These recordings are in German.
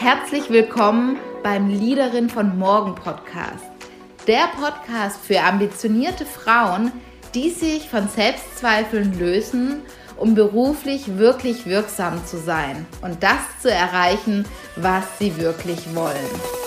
Herzlich willkommen beim Leaderin von Morgen Podcast. Der Podcast für ambitionierte Frauen, die sich von Selbstzweifeln lösen, um beruflich wirklich wirksam zu sein und das zu erreichen, was sie wirklich wollen.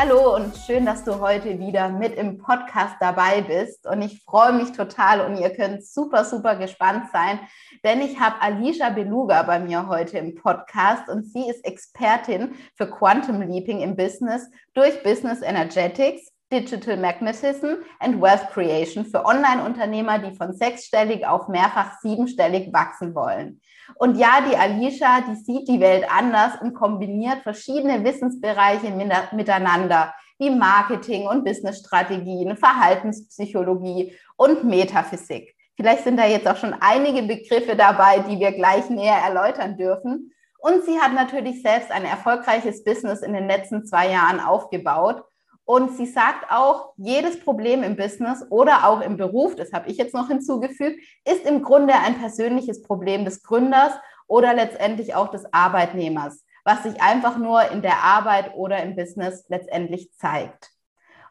Hallo und schön, dass du heute wieder mit im Podcast dabei bist. Und ich freue mich total und ihr könnt super, super gespannt sein, denn ich habe Alicia Beluga bei mir heute im Podcast und sie ist Expertin für Quantum Leaping im Business durch Business Energetics, Digital Magnetism and Wealth Creation für Online-Unternehmer, die von sechsstellig auf mehrfach siebenstellig wachsen wollen. Und ja, die Alicia, die sieht die Welt anders und kombiniert verschiedene Wissensbereiche miteinander, wie Marketing und Businessstrategien, Verhaltenspsychologie und Metaphysik. Vielleicht sind da jetzt auch schon einige Begriffe dabei, die wir gleich näher erläutern dürfen. Und sie hat natürlich selbst ein erfolgreiches Business in den letzten zwei Jahren aufgebaut und sie sagt auch, jedes Problem im Business oder auch im Beruf, das habe ich jetzt noch hinzugefügt, ist im Grunde ein persönliches Problem des Gründers oder letztendlich auch des Arbeitnehmers, was sich einfach nur in der Arbeit oder im Business letztendlich zeigt.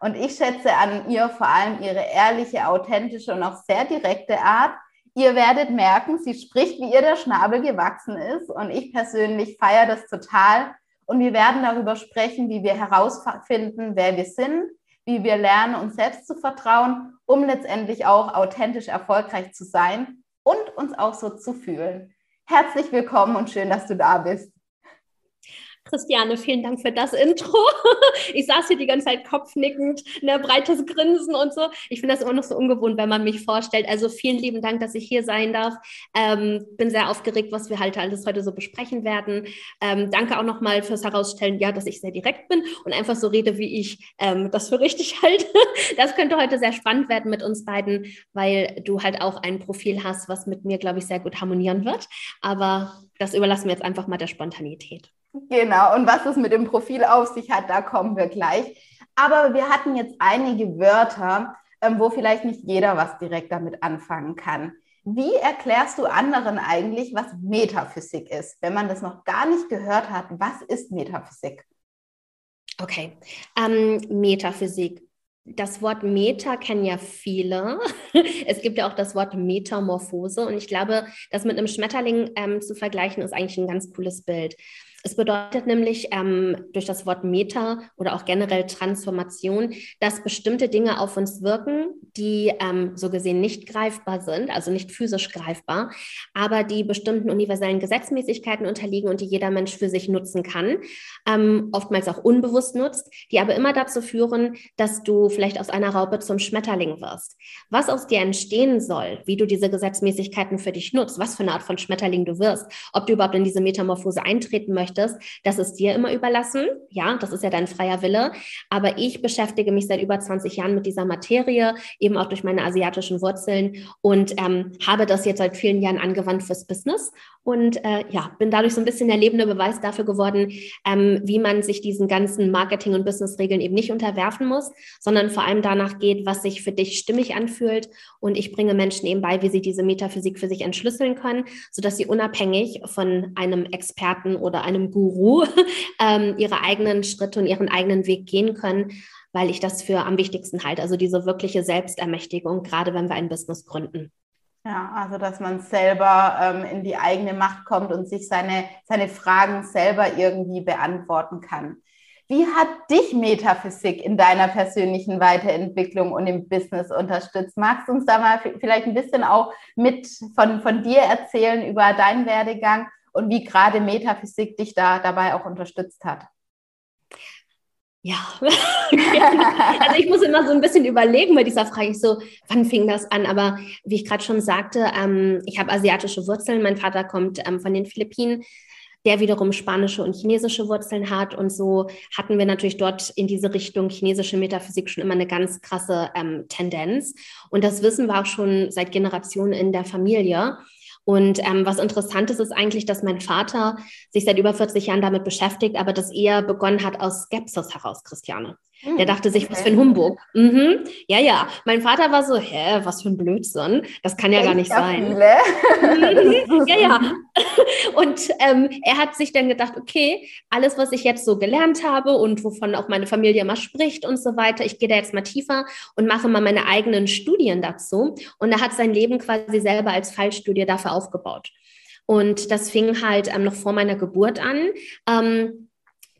Und ich schätze an ihr vor allem ihre ehrliche, authentische und auch sehr direkte Art. Ihr werdet merken, sie spricht, wie ihr der Schnabel gewachsen ist. Und ich persönlich feiere das total, und wir werden darüber sprechen, wie wir herausfinden, wer wir sind, wie wir lernen, uns selbst zu vertrauen, um letztendlich auch authentisch erfolgreich zu sein und uns auch so zu fühlen. Herzlich willkommen und schön, dass du da bist. Christiane, vielen Dank für das Intro. Ich saß hier die ganze Zeit kopfnickend, ne, breites Grinsen und so. Ich finde das immer noch so ungewohnt, wenn man mich vorstellt. Also vielen lieben Dank, dass ich hier sein darf. Ähm, bin sehr aufgeregt, was wir halt alles heute so besprechen werden. Ähm, danke auch nochmal fürs Herausstellen, ja, dass ich sehr direkt bin und einfach so rede, wie ich ähm, das für richtig halte. Das könnte heute sehr spannend werden mit uns beiden, weil du halt auch ein Profil hast, was mit mir, glaube ich, sehr gut harmonieren wird. Aber das überlassen wir jetzt einfach mal der Spontanität. Genau, und was es mit dem Profil auf sich hat, da kommen wir gleich. Aber wir hatten jetzt einige Wörter, ähm, wo vielleicht nicht jeder was direkt damit anfangen kann. Wie erklärst du anderen eigentlich, was Metaphysik ist? Wenn man das noch gar nicht gehört hat, was ist Metaphysik? Okay, ähm, Metaphysik. Das Wort Meta kennen ja viele. Es gibt ja auch das Wort Metamorphose und ich glaube, das mit einem Schmetterling ähm, zu vergleichen, ist eigentlich ein ganz cooles Bild. Es bedeutet nämlich ähm, durch das Wort Meta oder auch generell Transformation, dass bestimmte Dinge auf uns wirken, die ähm, so gesehen nicht greifbar sind, also nicht physisch greifbar, aber die bestimmten universellen Gesetzmäßigkeiten unterliegen und die jeder Mensch für sich nutzen kann, ähm, oftmals auch unbewusst nutzt, die aber immer dazu führen, dass du vielleicht aus einer Raupe zum Schmetterling wirst. Was aus dir entstehen soll, wie du diese Gesetzmäßigkeiten für dich nutzt, was für eine Art von Schmetterling du wirst, ob du überhaupt in diese Metamorphose eintreten möchtest, möchtest, das ist dir immer überlassen. Ja, das ist ja dein freier Wille. Aber ich beschäftige mich seit über 20 Jahren mit dieser Materie, eben auch durch meine asiatischen Wurzeln und ähm, habe das jetzt seit vielen Jahren angewandt fürs Business und äh, ja, bin dadurch so ein bisschen der lebende Beweis dafür geworden, ähm, wie man sich diesen ganzen Marketing- und Business-Regeln eben nicht unterwerfen muss, sondern vor allem danach geht, was sich für dich stimmig anfühlt. Und ich bringe Menschen eben bei, wie sie diese Metaphysik für sich entschlüsseln können, sodass sie unabhängig von einem Experten oder einem Guru ähm, ihre eigenen Schritte und ihren eigenen Weg gehen können, weil ich das für am wichtigsten halte. Also diese wirkliche Selbstermächtigung, gerade wenn wir ein Business gründen. Ja, also dass man selber ähm, in die eigene Macht kommt und sich seine, seine Fragen selber irgendwie beantworten kann. Wie hat dich Metaphysik in deiner persönlichen Weiterentwicklung und im Business unterstützt? Magst du uns da mal vielleicht ein bisschen auch mit von, von dir erzählen über deinen Werdegang und wie gerade Metaphysik dich da dabei auch unterstützt hat? Ja, also ich muss immer so ein bisschen überlegen bei dieser Frage, so, wann fing das an? Aber wie ich gerade schon sagte, ähm, ich habe asiatische Wurzeln. Mein Vater kommt ähm, von den Philippinen, der wiederum spanische und chinesische Wurzeln hat. Und so hatten wir natürlich dort in diese Richtung chinesische Metaphysik schon immer eine ganz krasse ähm, Tendenz. Und das wissen wir auch schon seit Generationen in der Familie. Und ähm, was interessant ist, ist eigentlich, dass mein Vater sich seit über 40 Jahren damit beschäftigt, aber das eher begonnen hat aus Skepsis heraus, Christiane. Der hm, dachte sich, was für ein Humbug. Mhm. Ja, ja. Mein Vater war so, hä, was für ein Blödsinn. Das kann ja Echt gar nicht sein. ja, ja. Und ähm, er hat sich dann gedacht, okay, alles, was ich jetzt so gelernt habe und wovon auch meine Familie immer spricht und so weiter, ich gehe da jetzt mal tiefer und mache mal meine eigenen Studien dazu. Und er hat sein Leben quasi selber als Fallstudie dafür aufgebaut. Und das fing halt ähm, noch vor meiner Geburt an. Ähm,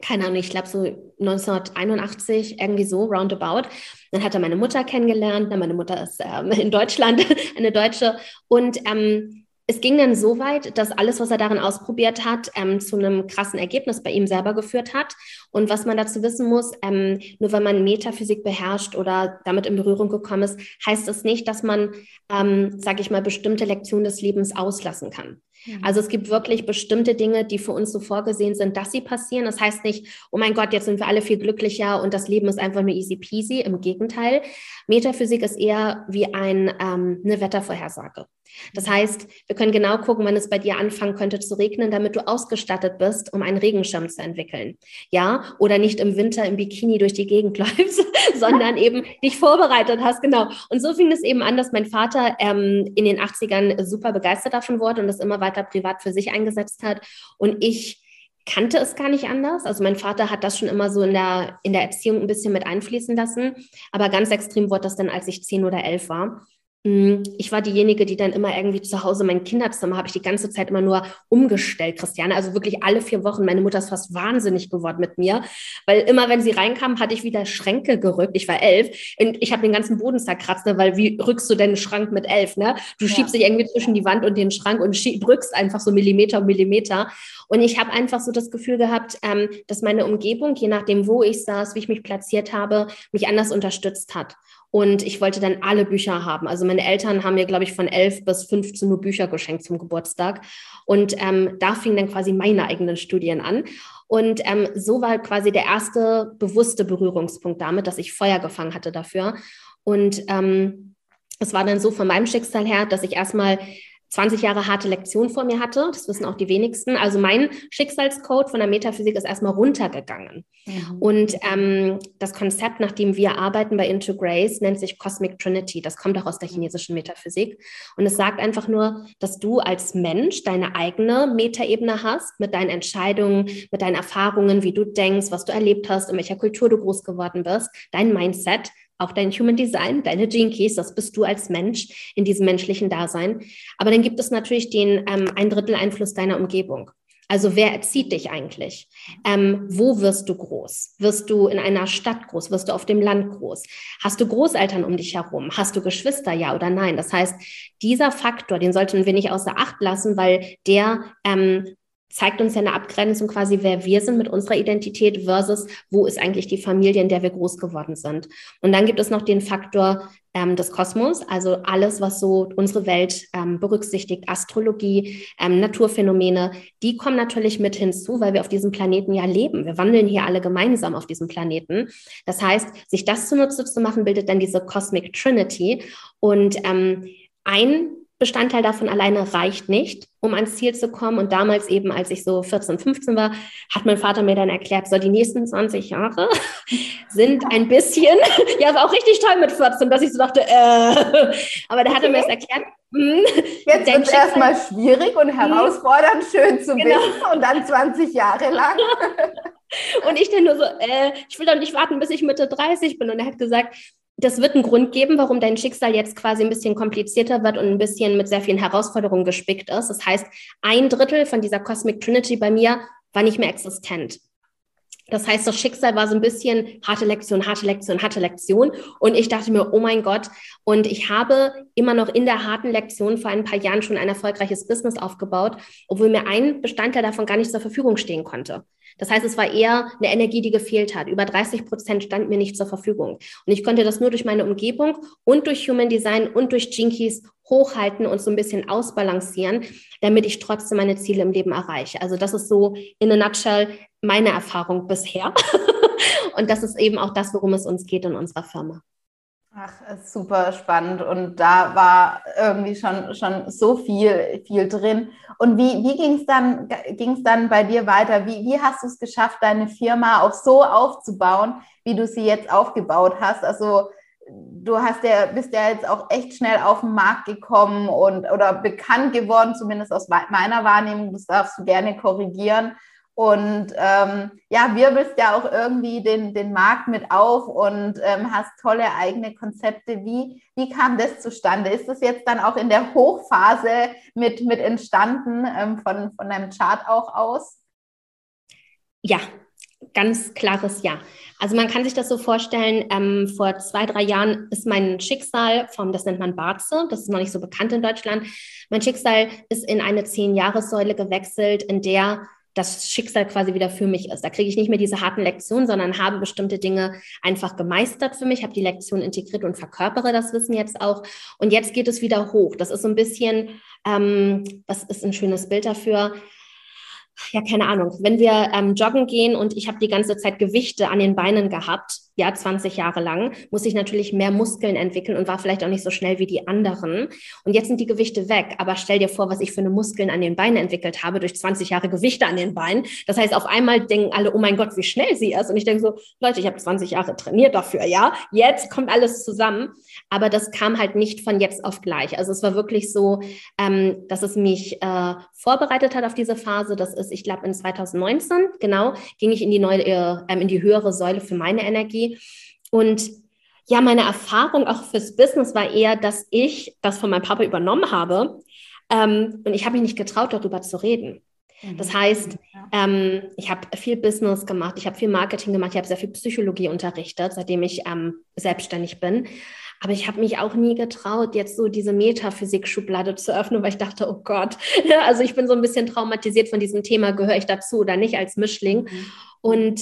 keine Ahnung, ich glaube so 1981, irgendwie so, roundabout. Dann hat er meine Mutter kennengelernt. meine Mutter ist ähm, in Deutschland, eine Deutsche. Und ähm, es ging dann so weit, dass alles, was er darin ausprobiert hat, ähm, zu einem krassen Ergebnis bei ihm selber geführt hat. Und was man dazu wissen muss, ähm, nur weil man Metaphysik beherrscht oder damit in Berührung gekommen ist, heißt das nicht, dass man, ähm, sage ich mal, bestimmte Lektionen des Lebens auslassen kann. Mhm. Also es gibt wirklich bestimmte Dinge, die für uns so vorgesehen sind, dass sie passieren. Das heißt nicht, oh mein Gott, jetzt sind wir alle viel glücklicher und das Leben ist einfach nur easy peasy. Im Gegenteil, Metaphysik ist eher wie ein, ähm, eine Wettervorhersage. Das heißt, wir können genau gucken, wann es bei dir anfangen könnte zu regnen, damit du ausgestattet bist, um einen Regenschirm zu entwickeln. Ja, oder nicht im Winter im Bikini durch die Gegend läufst, sondern eben dich vorbereitet hast. Genau. Und so fing es eben an, dass mein Vater ähm, in den 80ern super begeistert davon wurde und das immer weiter privat für sich eingesetzt hat. Und ich kannte es gar nicht anders. Also mein Vater hat das schon immer so in der, in der Erziehung ein bisschen mit einfließen lassen. Aber ganz extrem wurde das dann, als ich zehn oder elf war. Mm, ich war diejenige, die dann immer irgendwie zu Hause mein Kinderzimmer habe ich die ganze Zeit immer nur umgestellt, Christiane. Also wirklich alle vier Wochen. Meine Mutter ist fast wahnsinnig geworden mit mir, weil immer, wenn sie reinkam, hatte ich wieder Schränke gerückt. Ich war elf und ich habe den ganzen Boden zerkratzt, ne? weil wie rückst du denn einen Schrank mit elf? Ne? Du ja. schiebst dich irgendwie zwischen die Wand und den Schrank und drückst einfach so Millimeter um Millimeter. Und ich habe einfach so das Gefühl gehabt, ähm, dass meine Umgebung, je nachdem, wo ich saß, wie ich mich platziert habe, mich anders unterstützt hat. Und ich wollte dann alle Bücher haben. Also meine Eltern haben mir, glaube ich, von 11 bis 15 Uhr Bücher geschenkt zum Geburtstag. Und ähm, da fingen dann quasi meine eigenen Studien an. Und ähm, so war quasi der erste bewusste Berührungspunkt damit, dass ich Feuer gefangen hatte dafür. Und ähm, es war dann so von meinem Schicksal her, dass ich erstmal 20 Jahre harte Lektion vor mir hatte. Das wissen auch die wenigsten. Also mein Schicksalscode von der Metaphysik ist erstmal runtergegangen. Mhm. Und ähm, das Konzept, nach dem wir arbeiten bei Into Grace, nennt sich Cosmic Trinity. Das kommt auch aus der chinesischen Metaphysik. Und es sagt einfach nur, dass du als Mensch deine eigene Metaebene hast mit deinen Entscheidungen, mit deinen Erfahrungen, wie du denkst, was du erlebt hast, in welcher Kultur du groß geworden bist, dein Mindset auch dein Human Design, deine Gene Keys, das bist du als Mensch in diesem menschlichen Dasein. Aber dann gibt es natürlich den ähm, ein Drittel Einfluss deiner Umgebung. Also wer erzieht dich eigentlich? Ähm, wo wirst du groß? Wirst du in einer Stadt groß? Wirst du auf dem Land groß? Hast du Großeltern um dich herum? Hast du Geschwister, ja oder nein? Das heißt, dieser Faktor, den sollten wir nicht außer Acht lassen, weil der ähm, zeigt uns ja eine Abgrenzung quasi, wer wir sind mit unserer Identität versus wo ist eigentlich die Familie, in der wir groß geworden sind. Und dann gibt es noch den Faktor ähm, des Kosmos, also alles, was so unsere Welt ähm, berücksichtigt, Astrologie, ähm, Naturphänomene, die kommen natürlich mit hinzu, weil wir auf diesem Planeten ja leben. Wir wandeln hier alle gemeinsam auf diesem Planeten. Das heißt, sich das zunutze zu machen, bildet dann diese Cosmic Trinity. Und ähm, ein Bestandteil davon alleine reicht nicht, um ans Ziel zu kommen. Und damals eben, als ich so 14, 15 war, hat mein Vater mir dann erklärt, so die nächsten 20 Jahre sind ein bisschen, ja, war auch richtig toll mit 14, dass ich so dachte, äh, aber der hatte okay. mir das erklärt. Hm, Jetzt wird es erstmal schwierig und hm. herausfordernd, schön zu genau. wissen und dann 20 Jahre lang. und ich dann nur so, äh, ich will doch nicht warten, bis ich Mitte 30 bin. Und er hat gesagt, das wird einen Grund geben, warum dein Schicksal jetzt quasi ein bisschen komplizierter wird und ein bisschen mit sehr vielen Herausforderungen gespickt ist. Das heißt, ein Drittel von dieser Cosmic Trinity bei mir war nicht mehr existent. Das heißt, das Schicksal war so ein bisschen harte Lektion, harte Lektion, harte Lektion. Und ich dachte mir, oh mein Gott. Und ich habe immer noch in der harten Lektion vor ein paar Jahren schon ein erfolgreiches Business aufgebaut, obwohl mir ein Bestandteil davon gar nicht zur Verfügung stehen konnte. Das heißt, es war eher eine Energie, die gefehlt hat. Über 30 Prozent stand mir nicht zur Verfügung. Und ich konnte das nur durch meine Umgebung und durch Human Design und durch Jinkies hochhalten und so ein bisschen ausbalancieren, damit ich trotzdem meine Ziele im Leben erreiche. Also das ist so in a nutshell meine Erfahrung bisher. und das ist eben auch das, worum es uns geht in unserer Firma. Ach, super spannend. Und da war irgendwie schon, schon so viel, viel drin. Und wie, wie ging es dann, ging's dann bei dir weiter? Wie, wie hast du es geschafft, deine Firma auch so aufzubauen, wie du sie jetzt aufgebaut hast? Also du hast ja, bist ja jetzt auch echt schnell auf den Markt gekommen und oder bekannt geworden, zumindest aus meiner Wahrnehmung. Das darfst du gerne korrigieren und ähm, ja, wirbelst ja auch irgendwie den, den Markt mit auf und ähm, hast tolle eigene Konzepte. Wie, wie kam das zustande? Ist das jetzt dann auch in der Hochphase mit, mit entstanden ähm, von, von deinem Chart auch aus? Ja, ganz klares Ja. Also man kann sich das so vorstellen, ähm, vor zwei, drei Jahren ist mein Schicksal vom, das nennt man Barze, das ist noch nicht so bekannt in Deutschland, mein Schicksal ist in eine Zehn-Jahres-Säule gewechselt, in der das Schicksal quasi wieder für mich ist. Da kriege ich nicht mehr diese harten Lektionen, sondern habe bestimmte Dinge einfach gemeistert für mich, habe die Lektion integriert und verkörpere das Wissen jetzt auch. Und jetzt geht es wieder hoch. Das ist so ein bisschen, ähm, was ist ein schönes Bild dafür? Ja, keine Ahnung, wenn wir ähm, joggen gehen und ich habe die ganze Zeit Gewichte an den Beinen gehabt, ja, 20 Jahre lang, muss ich natürlich mehr Muskeln entwickeln und war vielleicht auch nicht so schnell wie die anderen. Und jetzt sind die Gewichte weg. Aber stell dir vor, was ich für eine Muskeln an den Beinen entwickelt habe durch 20 Jahre Gewichte an den Beinen. Das heißt, auf einmal denken alle, oh mein Gott, wie schnell sie ist. Und ich denke so, Leute, ich habe 20 Jahre trainiert dafür, ja. Jetzt kommt alles zusammen. Aber das kam halt nicht von jetzt auf gleich. Also es war wirklich so, ähm, dass es mich äh, vorbereitet hat auf diese Phase. Das ist, ich glaube, in 2019, genau, ging ich in die neue, äh, in die höhere Säule für meine Energie und ja, meine Erfahrung auch fürs Business war eher, dass ich das von meinem Papa übernommen habe. Ähm, und ich habe mich nicht getraut, darüber zu reden. Das mhm. heißt, ähm, ich habe viel Business gemacht, ich habe viel Marketing gemacht, ich habe sehr viel Psychologie unterrichtet, seitdem ich ähm, selbstständig bin. Aber ich habe mich auch nie getraut, jetzt so diese Metaphysik-Schublade zu öffnen, weil ich dachte, oh Gott, ja, also ich bin so ein bisschen traumatisiert von diesem Thema, gehöre ich dazu oder nicht als Mischling. Mhm. Und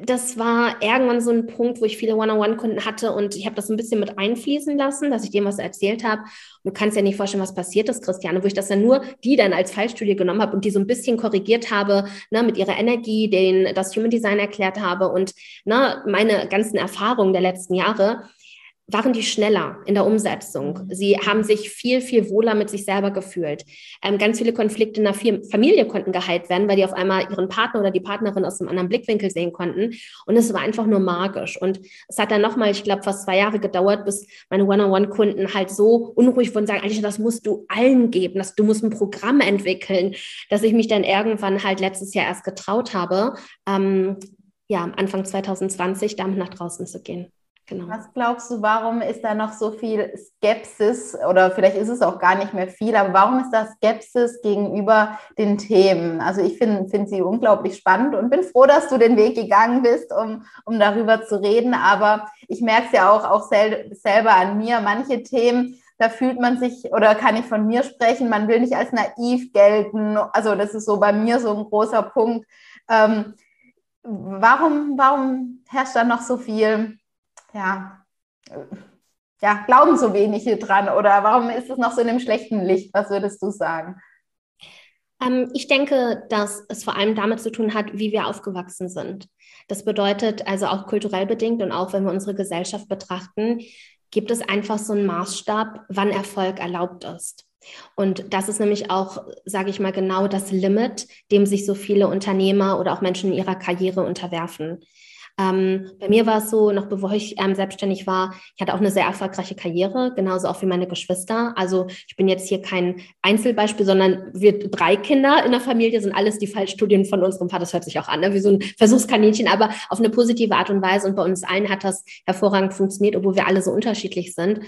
das war irgendwann so ein Punkt, wo ich viele One-on-One-Kunden hatte und ich habe das ein bisschen mit einfließen lassen, dass ich dem was erzählt habe. Du kannst ja nicht vorstellen, was passiert ist, Christiane, wo ich das dann nur die dann als Fallstudie genommen habe und die so ein bisschen korrigiert habe, ne, mit ihrer Energie, den das Human Design erklärt habe und ne, meine ganzen Erfahrungen der letzten Jahre waren die schneller in der Umsetzung. Mhm. Sie haben sich viel, viel wohler mit sich selber gefühlt. Ähm, ganz viele Konflikte in der Familie konnten geheilt werden, weil die auf einmal ihren Partner oder die Partnerin aus einem anderen Blickwinkel sehen konnten. Und es war einfach nur magisch. Und es hat dann nochmal, ich glaube, fast zwei Jahre gedauert, bis meine One-on-One-Kunden halt so unruhig wurden und sagen, eigentlich, das musst du allen geben, dass du musst ein Programm entwickeln, dass ich mich dann irgendwann halt letztes Jahr erst getraut habe, ähm, ja, Anfang 2020 damit nach draußen zu gehen. Genau. Was glaubst du, warum ist da noch so viel Skepsis oder vielleicht ist es auch gar nicht mehr viel, aber warum ist da Skepsis gegenüber den Themen? Also ich finde find sie unglaublich spannend und bin froh, dass du den Weg gegangen bist, um, um darüber zu reden. Aber ich merke es ja auch, auch sel selber an mir, manche Themen, da fühlt man sich oder kann ich von mir sprechen, man will nicht als naiv gelten. Also das ist so bei mir so ein großer Punkt. Ähm, warum, warum herrscht da noch so viel? Ja, ja, glauben so wenige dran oder warum ist es noch so in einem schlechten Licht? Was würdest du sagen? Ähm, ich denke, dass es vor allem damit zu tun hat, wie wir aufgewachsen sind. Das bedeutet also auch kulturell bedingt und auch wenn wir unsere Gesellschaft betrachten, gibt es einfach so einen Maßstab, wann Erfolg erlaubt ist. Und das ist nämlich auch, sage ich mal, genau das Limit, dem sich so viele Unternehmer oder auch Menschen in ihrer Karriere unterwerfen. Ähm, bei mir war es so, noch bevor ich ähm, selbstständig war, ich hatte auch eine sehr erfolgreiche Karriere, genauso auch wie meine Geschwister. Also ich bin jetzt hier kein Einzelbeispiel, sondern wir drei Kinder in der Familie sind alles die Fallstudien von unserem Vater. Das hört sich auch an, ne? wie so ein Versuchskaninchen, aber auf eine positive Art und Weise. Und bei uns allen hat das hervorragend funktioniert, obwohl wir alle so unterschiedlich sind.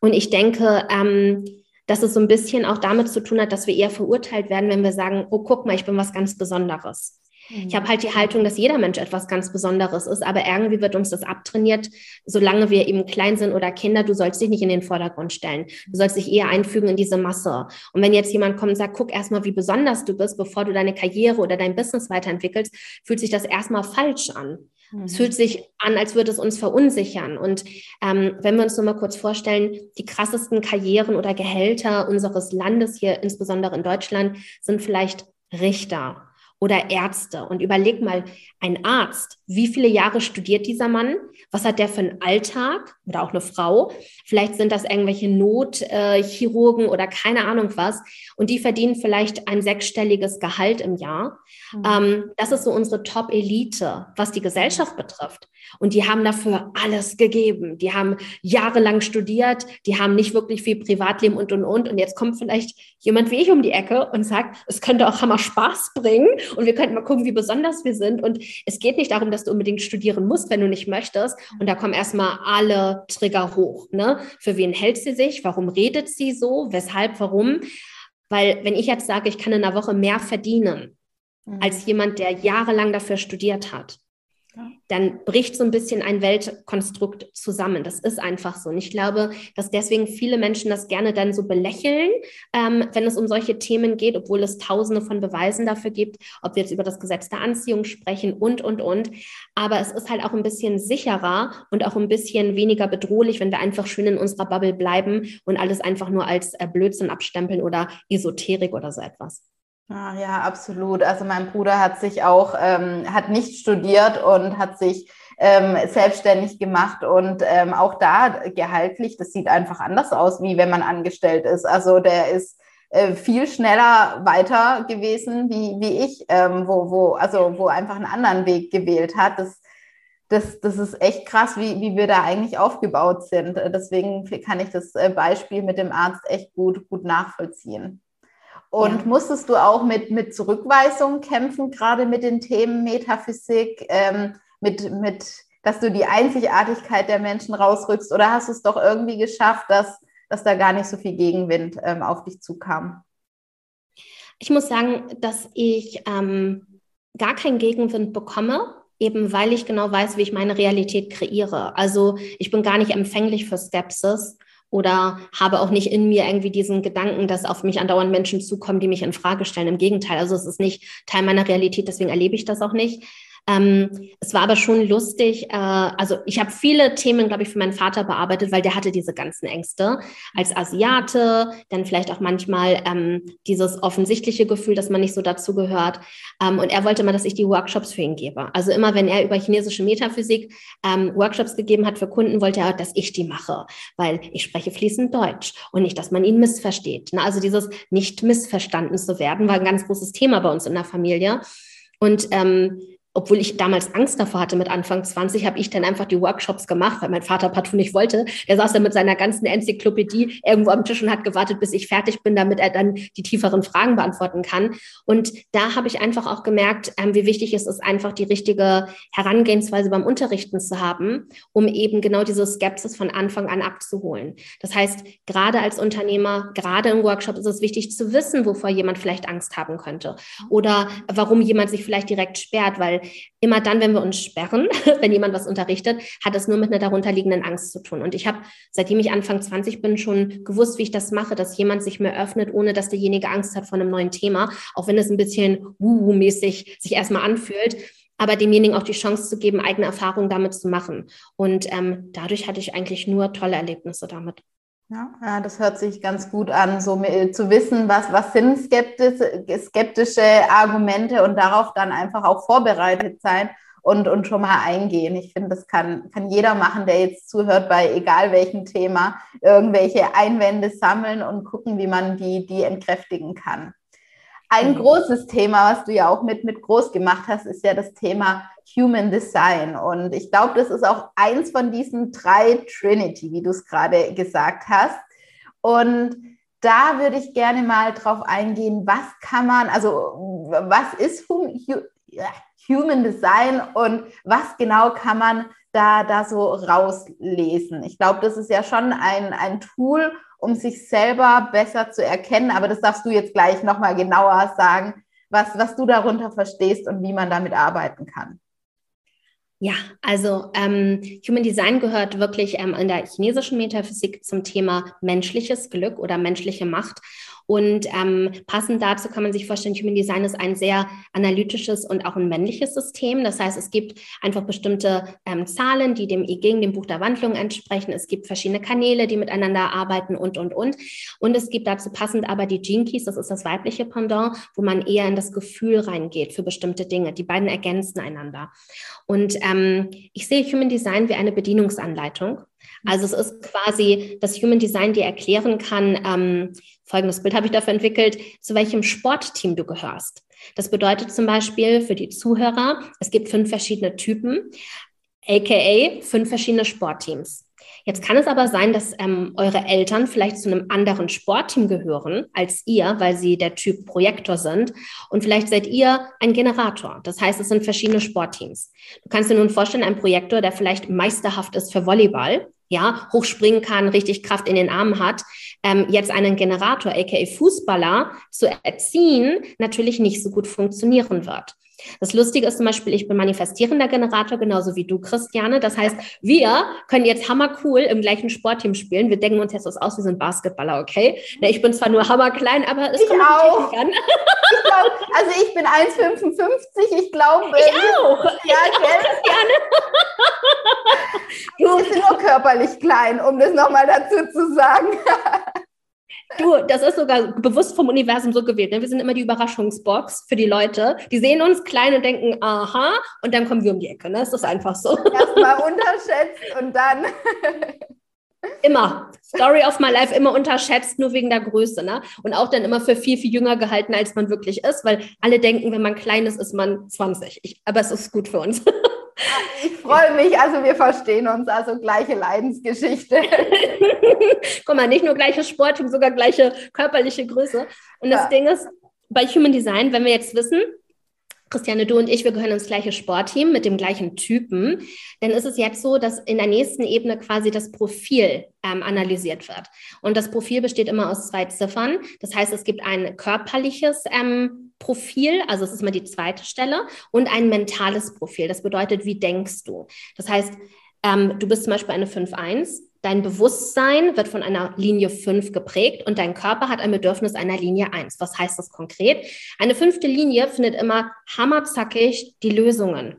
Und ich denke, ähm, dass es so ein bisschen auch damit zu tun hat, dass wir eher verurteilt werden, wenn wir sagen, oh, guck mal, ich bin was ganz Besonderes. Ich habe halt die Haltung, dass jeder Mensch etwas ganz Besonderes ist, aber irgendwie wird uns das abtrainiert, solange wir eben klein sind oder Kinder, du sollst dich nicht in den Vordergrund stellen. Du sollst dich eher einfügen in diese Masse. Und wenn jetzt jemand kommt und sagt, guck erstmal, wie besonders du bist, bevor du deine Karriere oder dein Business weiterentwickelst, fühlt sich das erstmal falsch an. Es fühlt sich an, als würde es uns verunsichern. Und ähm, wenn wir uns nur mal kurz vorstellen, die krassesten Karrieren oder Gehälter unseres Landes hier, insbesondere in Deutschland, sind vielleicht Richter oder Ärzte. Und überleg mal, ein Arzt, wie viele Jahre studiert dieser Mann? Was hat der für einen Alltag oder auch eine Frau? Vielleicht sind das irgendwelche Notchirurgen äh, oder keine Ahnung was. Und die verdienen vielleicht ein sechsstelliges Gehalt im Jahr. Mhm. Ähm, das ist so unsere Top-Elite, was die Gesellschaft betrifft. Und die haben dafür alles gegeben. Die haben jahrelang studiert, die haben nicht wirklich viel Privatleben und und und. Und jetzt kommt vielleicht jemand wie ich um die Ecke und sagt, es könnte auch Hammer Spaß bringen und wir könnten mal gucken, wie besonders wir sind. Und es geht nicht darum, dass du unbedingt studieren musst, wenn du nicht möchtest. Und da kommen erstmal alle Trigger hoch. Ne? Für wen hält sie sich? Warum redet sie so? Weshalb? Warum? Weil wenn ich jetzt sage, ich kann in einer Woche mehr verdienen, mhm. als jemand, der jahrelang dafür studiert hat, dann bricht so ein bisschen ein Weltkonstrukt zusammen. Das ist einfach so. Und ich glaube, dass deswegen viele Menschen das gerne dann so belächeln, ähm, wenn es um solche Themen geht, obwohl es tausende von Beweisen dafür gibt, ob wir jetzt über das Gesetz der Anziehung sprechen und, und, und. Aber es ist halt auch ein bisschen sicherer und auch ein bisschen weniger bedrohlich, wenn wir einfach schön in unserer Bubble bleiben und alles einfach nur als äh, Blödsinn abstempeln oder Esoterik oder so etwas. Ah, ja, absolut. Also mein Bruder hat sich auch, ähm, hat nicht studiert und hat sich ähm, selbstständig gemacht und ähm, auch da gehaltlich, das sieht einfach anders aus, wie wenn man angestellt ist. Also der ist äh, viel schneller weiter gewesen wie, wie ich, ähm, wo, wo, also wo einfach einen anderen Weg gewählt hat. Das, das, das ist echt krass, wie, wie wir da eigentlich aufgebaut sind. Deswegen kann ich das äh, Beispiel mit dem Arzt echt gut, gut nachvollziehen. Und ja. musstest du auch mit, mit Zurückweisungen kämpfen, gerade mit den Themen Metaphysik, ähm, mit, mit, dass du die Einzigartigkeit der Menschen rausrückst? Oder hast du es doch irgendwie geschafft, dass, dass da gar nicht so viel Gegenwind ähm, auf dich zukam? Ich muss sagen, dass ich ähm, gar keinen Gegenwind bekomme, eben weil ich genau weiß, wie ich meine Realität kreiere. Also ich bin gar nicht empfänglich für Skepsis oder habe auch nicht in mir irgendwie diesen Gedanken, dass auf mich andauernd Menschen zukommen, die mich in Frage stellen. Im Gegenteil, also es ist nicht Teil meiner Realität, deswegen erlebe ich das auch nicht. Ähm, es war aber schon lustig. Äh, also ich habe viele Themen, glaube ich, für meinen Vater bearbeitet, weil der hatte diese ganzen Ängste. Als Asiate, dann vielleicht auch manchmal ähm, dieses offensichtliche Gefühl, dass man nicht so dazu gehört. Ähm, und er wollte mal, dass ich die Workshops für ihn gebe. Also immer, wenn er über chinesische Metaphysik ähm, Workshops gegeben hat für Kunden, wollte er, dass ich die mache, weil ich spreche fließend Deutsch und nicht, dass man ihn missversteht. Na, also dieses nicht missverstanden zu werden, war ein ganz großes Thema bei uns in der Familie. Und ähm, obwohl ich damals Angst davor hatte mit Anfang 20, habe ich dann einfach die Workshops gemacht, weil mein Vater partout nicht wollte. Der saß dann mit seiner ganzen Enzyklopädie irgendwo am Tisch und hat gewartet, bis ich fertig bin, damit er dann die tieferen Fragen beantworten kann. Und da habe ich einfach auch gemerkt, ähm, wie wichtig es ist, einfach die richtige Herangehensweise beim Unterrichten zu haben, um eben genau diese Skepsis von Anfang an abzuholen. Das heißt, gerade als Unternehmer, gerade im Workshop ist es wichtig zu wissen, wovor jemand vielleicht Angst haben könnte oder warum jemand sich vielleicht direkt sperrt, weil immer dann, wenn wir uns sperren, wenn jemand was unterrichtet, hat es nur mit einer darunterliegenden Angst zu tun. Und ich habe, seitdem ich Anfang 20 bin, schon gewusst, wie ich das mache, dass jemand sich mir öffnet, ohne dass derjenige Angst hat vor einem neuen Thema, auch wenn es ein bisschen wuhu-mäßig sich erstmal anfühlt aber demjenigen auch die Chance zu geben, eigene Erfahrungen damit zu machen. Und ähm, dadurch hatte ich eigentlich nur tolle Erlebnisse damit. Ja, das hört sich ganz gut an, so zu wissen, was, was sind skeptische, skeptische Argumente und darauf dann einfach auch vorbereitet sein und, und schon mal eingehen. Ich finde, das kann, kann jeder machen, der jetzt zuhört, bei egal welchem Thema, irgendwelche Einwände sammeln und gucken, wie man die, die entkräftigen kann. Ein großes Thema, was du ja auch mit, mit groß gemacht hast, ist ja das Thema Human Design. Und ich glaube, das ist auch eins von diesen drei Trinity, wie du es gerade gesagt hast. Und da würde ich gerne mal drauf eingehen, was kann man, also was ist Human Design und was genau kann man da, da so rauslesen? Ich glaube, das ist ja schon ein, ein Tool, um sich selber besser zu erkennen. Aber das darfst du jetzt gleich nochmal genauer sagen, was, was du darunter verstehst und wie man damit arbeiten kann. Ja, also ähm, Human Design gehört wirklich ähm, in der chinesischen Metaphysik zum Thema menschliches Glück oder menschliche Macht. Und ähm, passend dazu kann man sich vorstellen, Human Design ist ein sehr analytisches und auch ein männliches System. Das heißt, es gibt einfach bestimmte ähm, Zahlen, die dem I dem Buch der Wandlung entsprechen. Es gibt verschiedene Kanäle, die miteinander arbeiten und, und, und. Und es gibt dazu passend aber die Keys, das ist das weibliche Pendant, wo man eher in das Gefühl reingeht für bestimmte Dinge. Die beiden ergänzen einander. Und ähm, ich sehe Human Design wie eine Bedienungsanleitung. Also es ist quasi das Human Design dir erklären kann, ähm, folgendes Bild habe ich dafür entwickelt, zu welchem Sportteam du gehörst. Das bedeutet zum Beispiel für die Zuhörer, es gibt fünf verschiedene Typen, aka fünf verschiedene Sportteams. Jetzt kann es aber sein, dass ähm, eure Eltern vielleicht zu einem anderen Sportteam gehören als ihr, weil sie der Typ Projektor sind. Und vielleicht seid ihr ein Generator. Das heißt, es sind verschiedene Sportteams. Du kannst dir nun vorstellen, ein Projektor, der vielleicht meisterhaft ist für Volleyball, ja, hochspringen kann, richtig Kraft in den Armen hat, ähm, jetzt einen Generator, aka Fußballer, zu erziehen, natürlich nicht so gut funktionieren wird. Das Lustige ist zum Beispiel, ich bin manifestierender Generator, genauso wie du, Christiane. Das heißt, wir können jetzt hammercool im gleichen Sportteam spielen. Wir denken uns jetzt was aus, wir sind Basketballer, okay? Ich bin zwar nur hammerklein, aber es ich kommt auch. an. ich glaub, also ich bin 1,55. Ich glaube. Ich auch. Ja, Christiane. du bist nur körperlich klein, um das nochmal dazu zu sagen. Du, das ist sogar bewusst vom Universum so gewählt. Ne? Wir sind immer die Überraschungsbox für die Leute. Die sehen uns klein und denken, aha, und dann kommen wir um die Ecke. Ne? Das ist einfach so. Erstmal unterschätzt und dann. Immer. Story of my life immer unterschätzt, nur wegen der Größe. Ne? Und auch dann immer für viel, viel jünger gehalten, als man wirklich ist, weil alle denken, wenn man klein ist, ist man 20. Ich, aber es ist gut für uns. Ich freue mich, also wir verstehen uns, also gleiche Leidensgeschichte. Guck mal, nicht nur gleiches Sportteam, sogar gleiche körperliche Größe. Und das ja. Ding ist, bei Human Design, wenn wir jetzt wissen, Christiane, du und ich, wir gehören ins gleiche Sportteam mit dem gleichen Typen. Dann ist es jetzt so, dass in der nächsten Ebene quasi das Profil ähm, analysiert wird. Und das Profil besteht immer aus zwei Ziffern. Das heißt, es gibt ein körperliches ähm, Profil, also es ist mal die zweite Stelle, und ein mentales Profil. Das bedeutet, wie denkst du? Das heißt, ähm, du bist zum Beispiel eine 5-1 Dein Bewusstsein wird von einer Linie 5 geprägt und dein Körper hat ein Bedürfnis einer Linie 1. Was heißt das konkret? Eine fünfte Linie findet immer hammerzackig die Lösungen.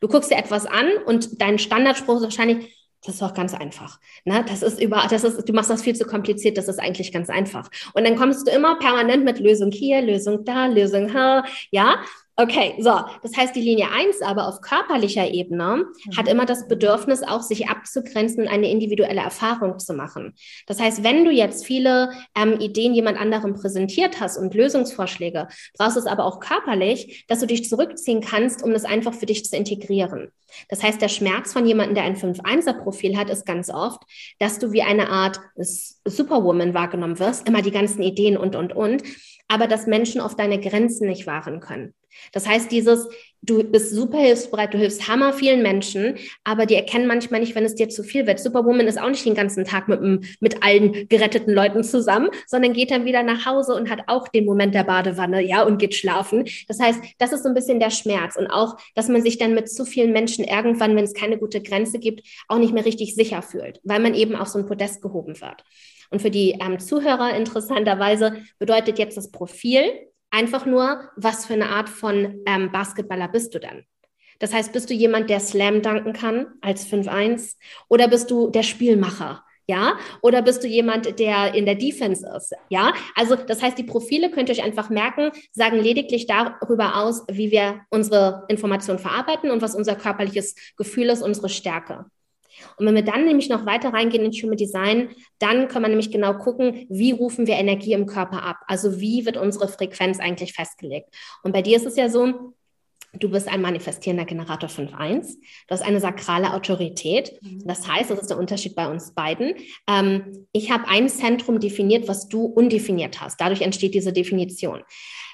Du guckst dir etwas an und dein Standardspruch ist wahrscheinlich, das ist doch ganz einfach. Ne? Das ist über, das ist, du machst das viel zu kompliziert, das ist eigentlich ganz einfach. Und dann kommst du immer permanent mit Lösung hier, Lösung da, Lösung hier, ja. Okay, so. Das heißt, die Linie 1 aber auf körperlicher Ebene mhm. hat immer das Bedürfnis, auch sich abzugrenzen und eine individuelle Erfahrung zu machen. Das heißt, wenn du jetzt viele ähm, Ideen jemand anderem präsentiert hast und Lösungsvorschläge, brauchst du es aber auch körperlich, dass du dich zurückziehen kannst, um das einfach für dich zu integrieren. Das heißt, der Schmerz von jemandem, der ein 5-1er-Profil hat, ist ganz oft, dass du wie eine Art Superwoman wahrgenommen wirst, immer die ganzen Ideen und, und, und, aber dass Menschen auf deine Grenzen nicht wahren können. Das heißt, dieses, du bist super hilfsbereit, du hilfst hammer vielen Menschen, aber die erkennen manchmal nicht, wenn es dir zu viel wird. Superwoman ist auch nicht den ganzen Tag mit, mit allen geretteten Leuten zusammen, sondern geht dann wieder nach Hause und hat auch den Moment der Badewanne, ja, und geht schlafen. Das heißt, das ist so ein bisschen der Schmerz und auch, dass man sich dann mit zu vielen Menschen irgendwann, wenn es keine gute Grenze gibt, auch nicht mehr richtig sicher fühlt, weil man eben auf so ein Podest gehoben wird. Und für die ähm, Zuhörer interessanterweise bedeutet jetzt das Profil, Einfach nur, was für eine Art von ähm, Basketballer bist du dann? Das heißt, bist du jemand, der Slam danken kann als 5-1? Oder bist du der Spielmacher? Ja, oder bist du jemand, der in der Defense ist? Ja, also das heißt, die Profile könnt ihr euch einfach merken, sagen lediglich darüber aus, wie wir unsere Informationen verarbeiten und was unser körperliches Gefühl ist, unsere Stärke. Und wenn wir dann nämlich noch weiter reingehen in Human Design, dann kann man nämlich genau gucken, wie rufen wir Energie im Körper ab? Also wie wird unsere Frequenz eigentlich festgelegt? Und bei dir ist es ja so, Du bist ein manifestierender Generator 5.1. Du hast eine sakrale Autorität. Mhm. Das heißt, das ist der Unterschied bei uns beiden. Ähm, ich habe ein Zentrum definiert, was du undefiniert hast. Dadurch entsteht diese Definition.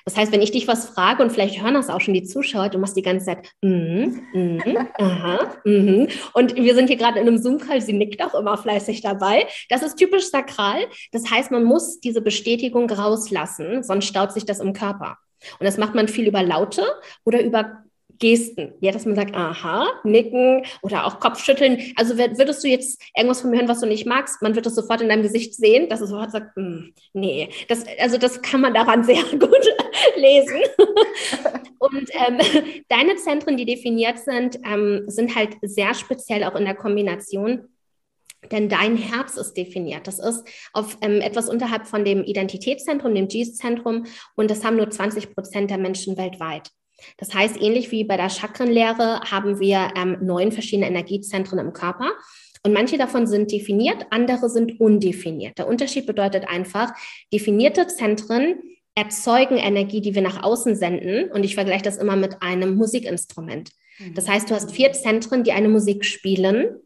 Das heißt, wenn ich dich was frage und vielleicht hören das auch schon die Zuschauer, du machst die ganze Zeit, mm, mm, aha, mm. und wir sind hier gerade in einem Zoom-Call, sie nickt auch immer fleißig dabei. Das ist typisch sakral. Das heißt, man muss diese Bestätigung rauslassen, sonst staut sich das im Körper. Und das macht man viel über Laute oder über Gesten. Ja, dass man sagt, aha, nicken oder auch Kopfschütteln. Also würdest du jetzt irgendwas von mir hören, was du nicht magst, man wird das sofort in deinem Gesicht sehen, dass du sofort sagt, hm, nee. Das, also das kann man daran sehr gut lesen. Und ähm, deine Zentren, die definiert sind, ähm, sind halt sehr speziell auch in der Kombination denn dein Herz ist definiert. Das ist auf ähm, etwas unterhalb von dem Identitätszentrum, dem GIS-Zentrum, und das haben nur 20 Prozent der Menschen weltweit. Das heißt, ähnlich wie bei der Chakrenlehre haben wir ähm, neun verschiedene Energiezentren im Körper. Und manche davon sind definiert, andere sind undefiniert. Der Unterschied bedeutet einfach, definierte Zentren erzeugen Energie, die wir nach außen senden. Und ich vergleiche das immer mit einem Musikinstrument. Das heißt, du hast vier Zentren, die eine Musik spielen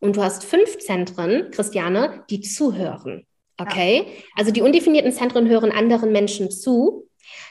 und du hast fünf Zentren, Christiane, die zuhören. Okay? Also die undefinierten Zentren hören anderen Menschen zu.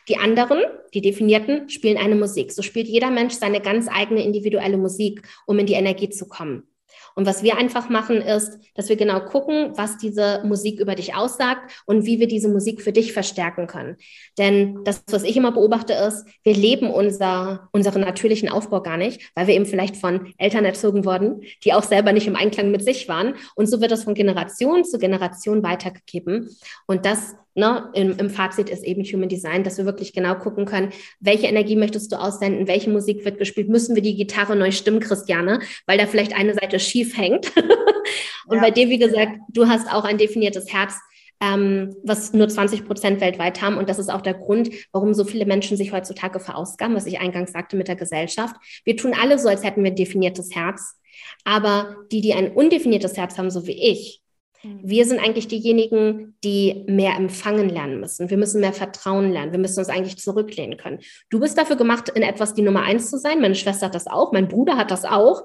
Die anderen, die definierten, spielen eine Musik. So spielt jeder Mensch seine ganz eigene individuelle Musik, um in die Energie zu kommen. Und was wir einfach machen, ist, dass wir genau gucken, was diese Musik über dich aussagt und wie wir diese Musik für dich verstärken können. Denn das, was ich immer beobachte, ist, wir leben unser, unseren natürlichen Aufbau gar nicht, weil wir eben vielleicht von Eltern erzogen wurden, die auch selber nicht im Einklang mit sich waren. Und so wird das von Generation zu Generation weitergegeben. Und das ne, im, im Fazit ist eben Human Design, dass wir wirklich genau gucken können, welche Energie möchtest du aussenden, welche Musik wird gespielt, müssen wir die Gitarre neu stimmen, Christiane, weil da vielleicht eine Seite schief hängt. Und ja. bei dir, wie gesagt, du hast auch ein definiertes Herz, ähm, was nur 20 Prozent weltweit haben. Und das ist auch der Grund, warum so viele Menschen sich heutzutage verausgaben, was ich eingangs sagte mit der Gesellschaft. Wir tun alle so, als hätten wir ein definiertes Herz. Aber die, die ein undefiniertes Herz haben, so wie ich. Wir sind eigentlich diejenigen, die mehr empfangen lernen müssen. Wir müssen mehr Vertrauen lernen. Wir müssen uns eigentlich zurücklehnen können. Du bist dafür gemacht, in etwas die Nummer eins zu sein. Meine Schwester hat das auch. Mein Bruder hat das auch.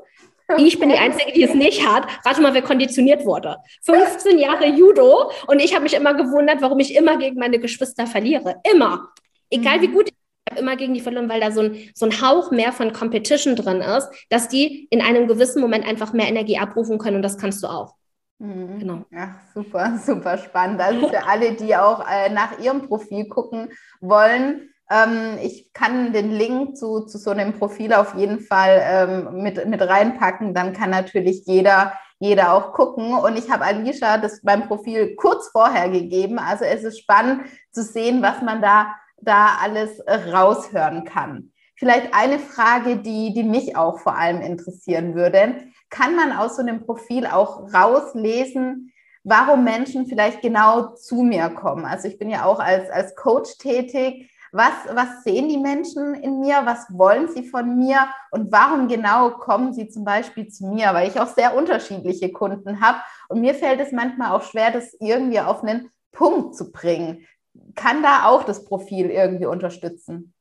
Ich bin die Einzige, die es nicht hat. Rate mal, wer konditioniert wurde. 15 Jahre Judo und ich habe mich immer gewundert, warum ich immer gegen meine Geschwister verliere. Immer. Egal wie mhm. gut ich habe immer gegen die verloren, weil da so ein, so ein Hauch mehr von Competition drin ist, dass die in einem gewissen Moment einfach mehr Energie abrufen können und das kannst du auch. Mhm. Genau. Ach, super, super spannend. Also für alle, die auch äh, nach ihrem Profil gucken wollen, ähm, ich kann den Link zu, zu so einem Profil auf jeden Fall ähm, mit, mit reinpacken. Dann kann natürlich jeder, jeder auch gucken. Und ich habe Alicia das beim Profil kurz vorher gegeben. Also es ist spannend zu sehen, was man da, da alles raushören kann. Vielleicht eine Frage, die, die mich auch vor allem interessieren würde kann man aus so einem Profil auch rauslesen, warum Menschen vielleicht genau zu mir kommen. Also ich bin ja auch als, als Coach tätig. Was, was sehen die Menschen in mir? Was wollen sie von mir? Und warum genau kommen sie zum Beispiel zu mir? Weil ich auch sehr unterschiedliche Kunden habe. Und mir fällt es manchmal auch schwer, das irgendwie auf einen Punkt zu bringen. Kann da auch das Profil irgendwie unterstützen?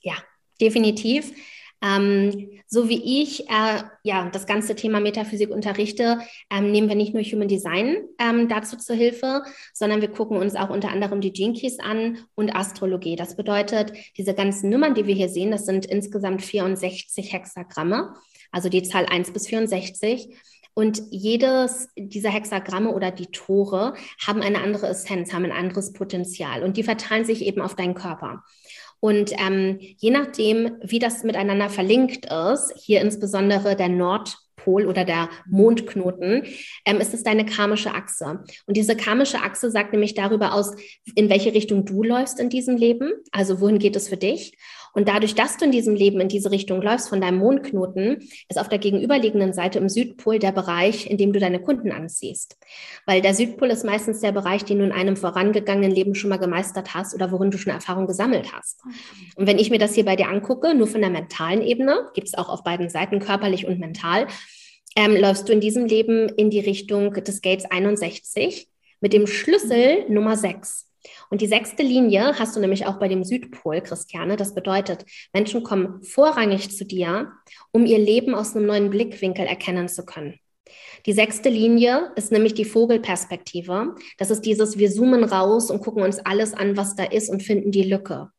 Ja, definitiv. Ähm, so wie ich äh, ja das ganze Thema Metaphysik unterrichte, ähm, nehmen wir nicht nur Human Design ähm, dazu zur Hilfe, sondern wir gucken uns auch unter anderem die Gene an und Astrologie. Das bedeutet, diese ganzen Nummern, die wir hier sehen, das sind insgesamt 64 Hexagramme, also die Zahl 1 bis 64. Und jedes dieser Hexagramme oder die Tore haben eine andere Essenz, haben ein anderes Potenzial und die verteilen sich eben auf deinen Körper. Und ähm, je nachdem, wie das miteinander verlinkt ist, hier insbesondere der Nordpol oder der Mondknoten, ähm, ist es deine karmische Achse. Und diese karmische Achse sagt nämlich darüber aus, in welche Richtung du läufst in diesem Leben, also wohin geht es für dich und dadurch, dass du in diesem Leben in diese Richtung läufst von deinem Mondknoten, ist auf der gegenüberliegenden Seite im Südpol der Bereich, in dem du deine Kunden anziehst. Weil der Südpol ist meistens der Bereich, den du in einem vorangegangenen Leben schon mal gemeistert hast oder worin du schon Erfahrung gesammelt hast. Und wenn ich mir das hier bei dir angucke, nur von der mentalen Ebene, gibt es auch auf beiden Seiten körperlich und mental, ähm, läufst du in diesem Leben in die Richtung des Gates 61 mit dem Schlüssel Nummer 6. Und die sechste Linie hast du nämlich auch bei dem Südpol, Christiane. Das bedeutet, Menschen kommen vorrangig zu dir, um ihr Leben aus einem neuen Blickwinkel erkennen zu können. Die sechste Linie ist nämlich die Vogelperspektive. Das ist dieses, wir zoomen raus und gucken uns alles an, was da ist und finden die Lücke.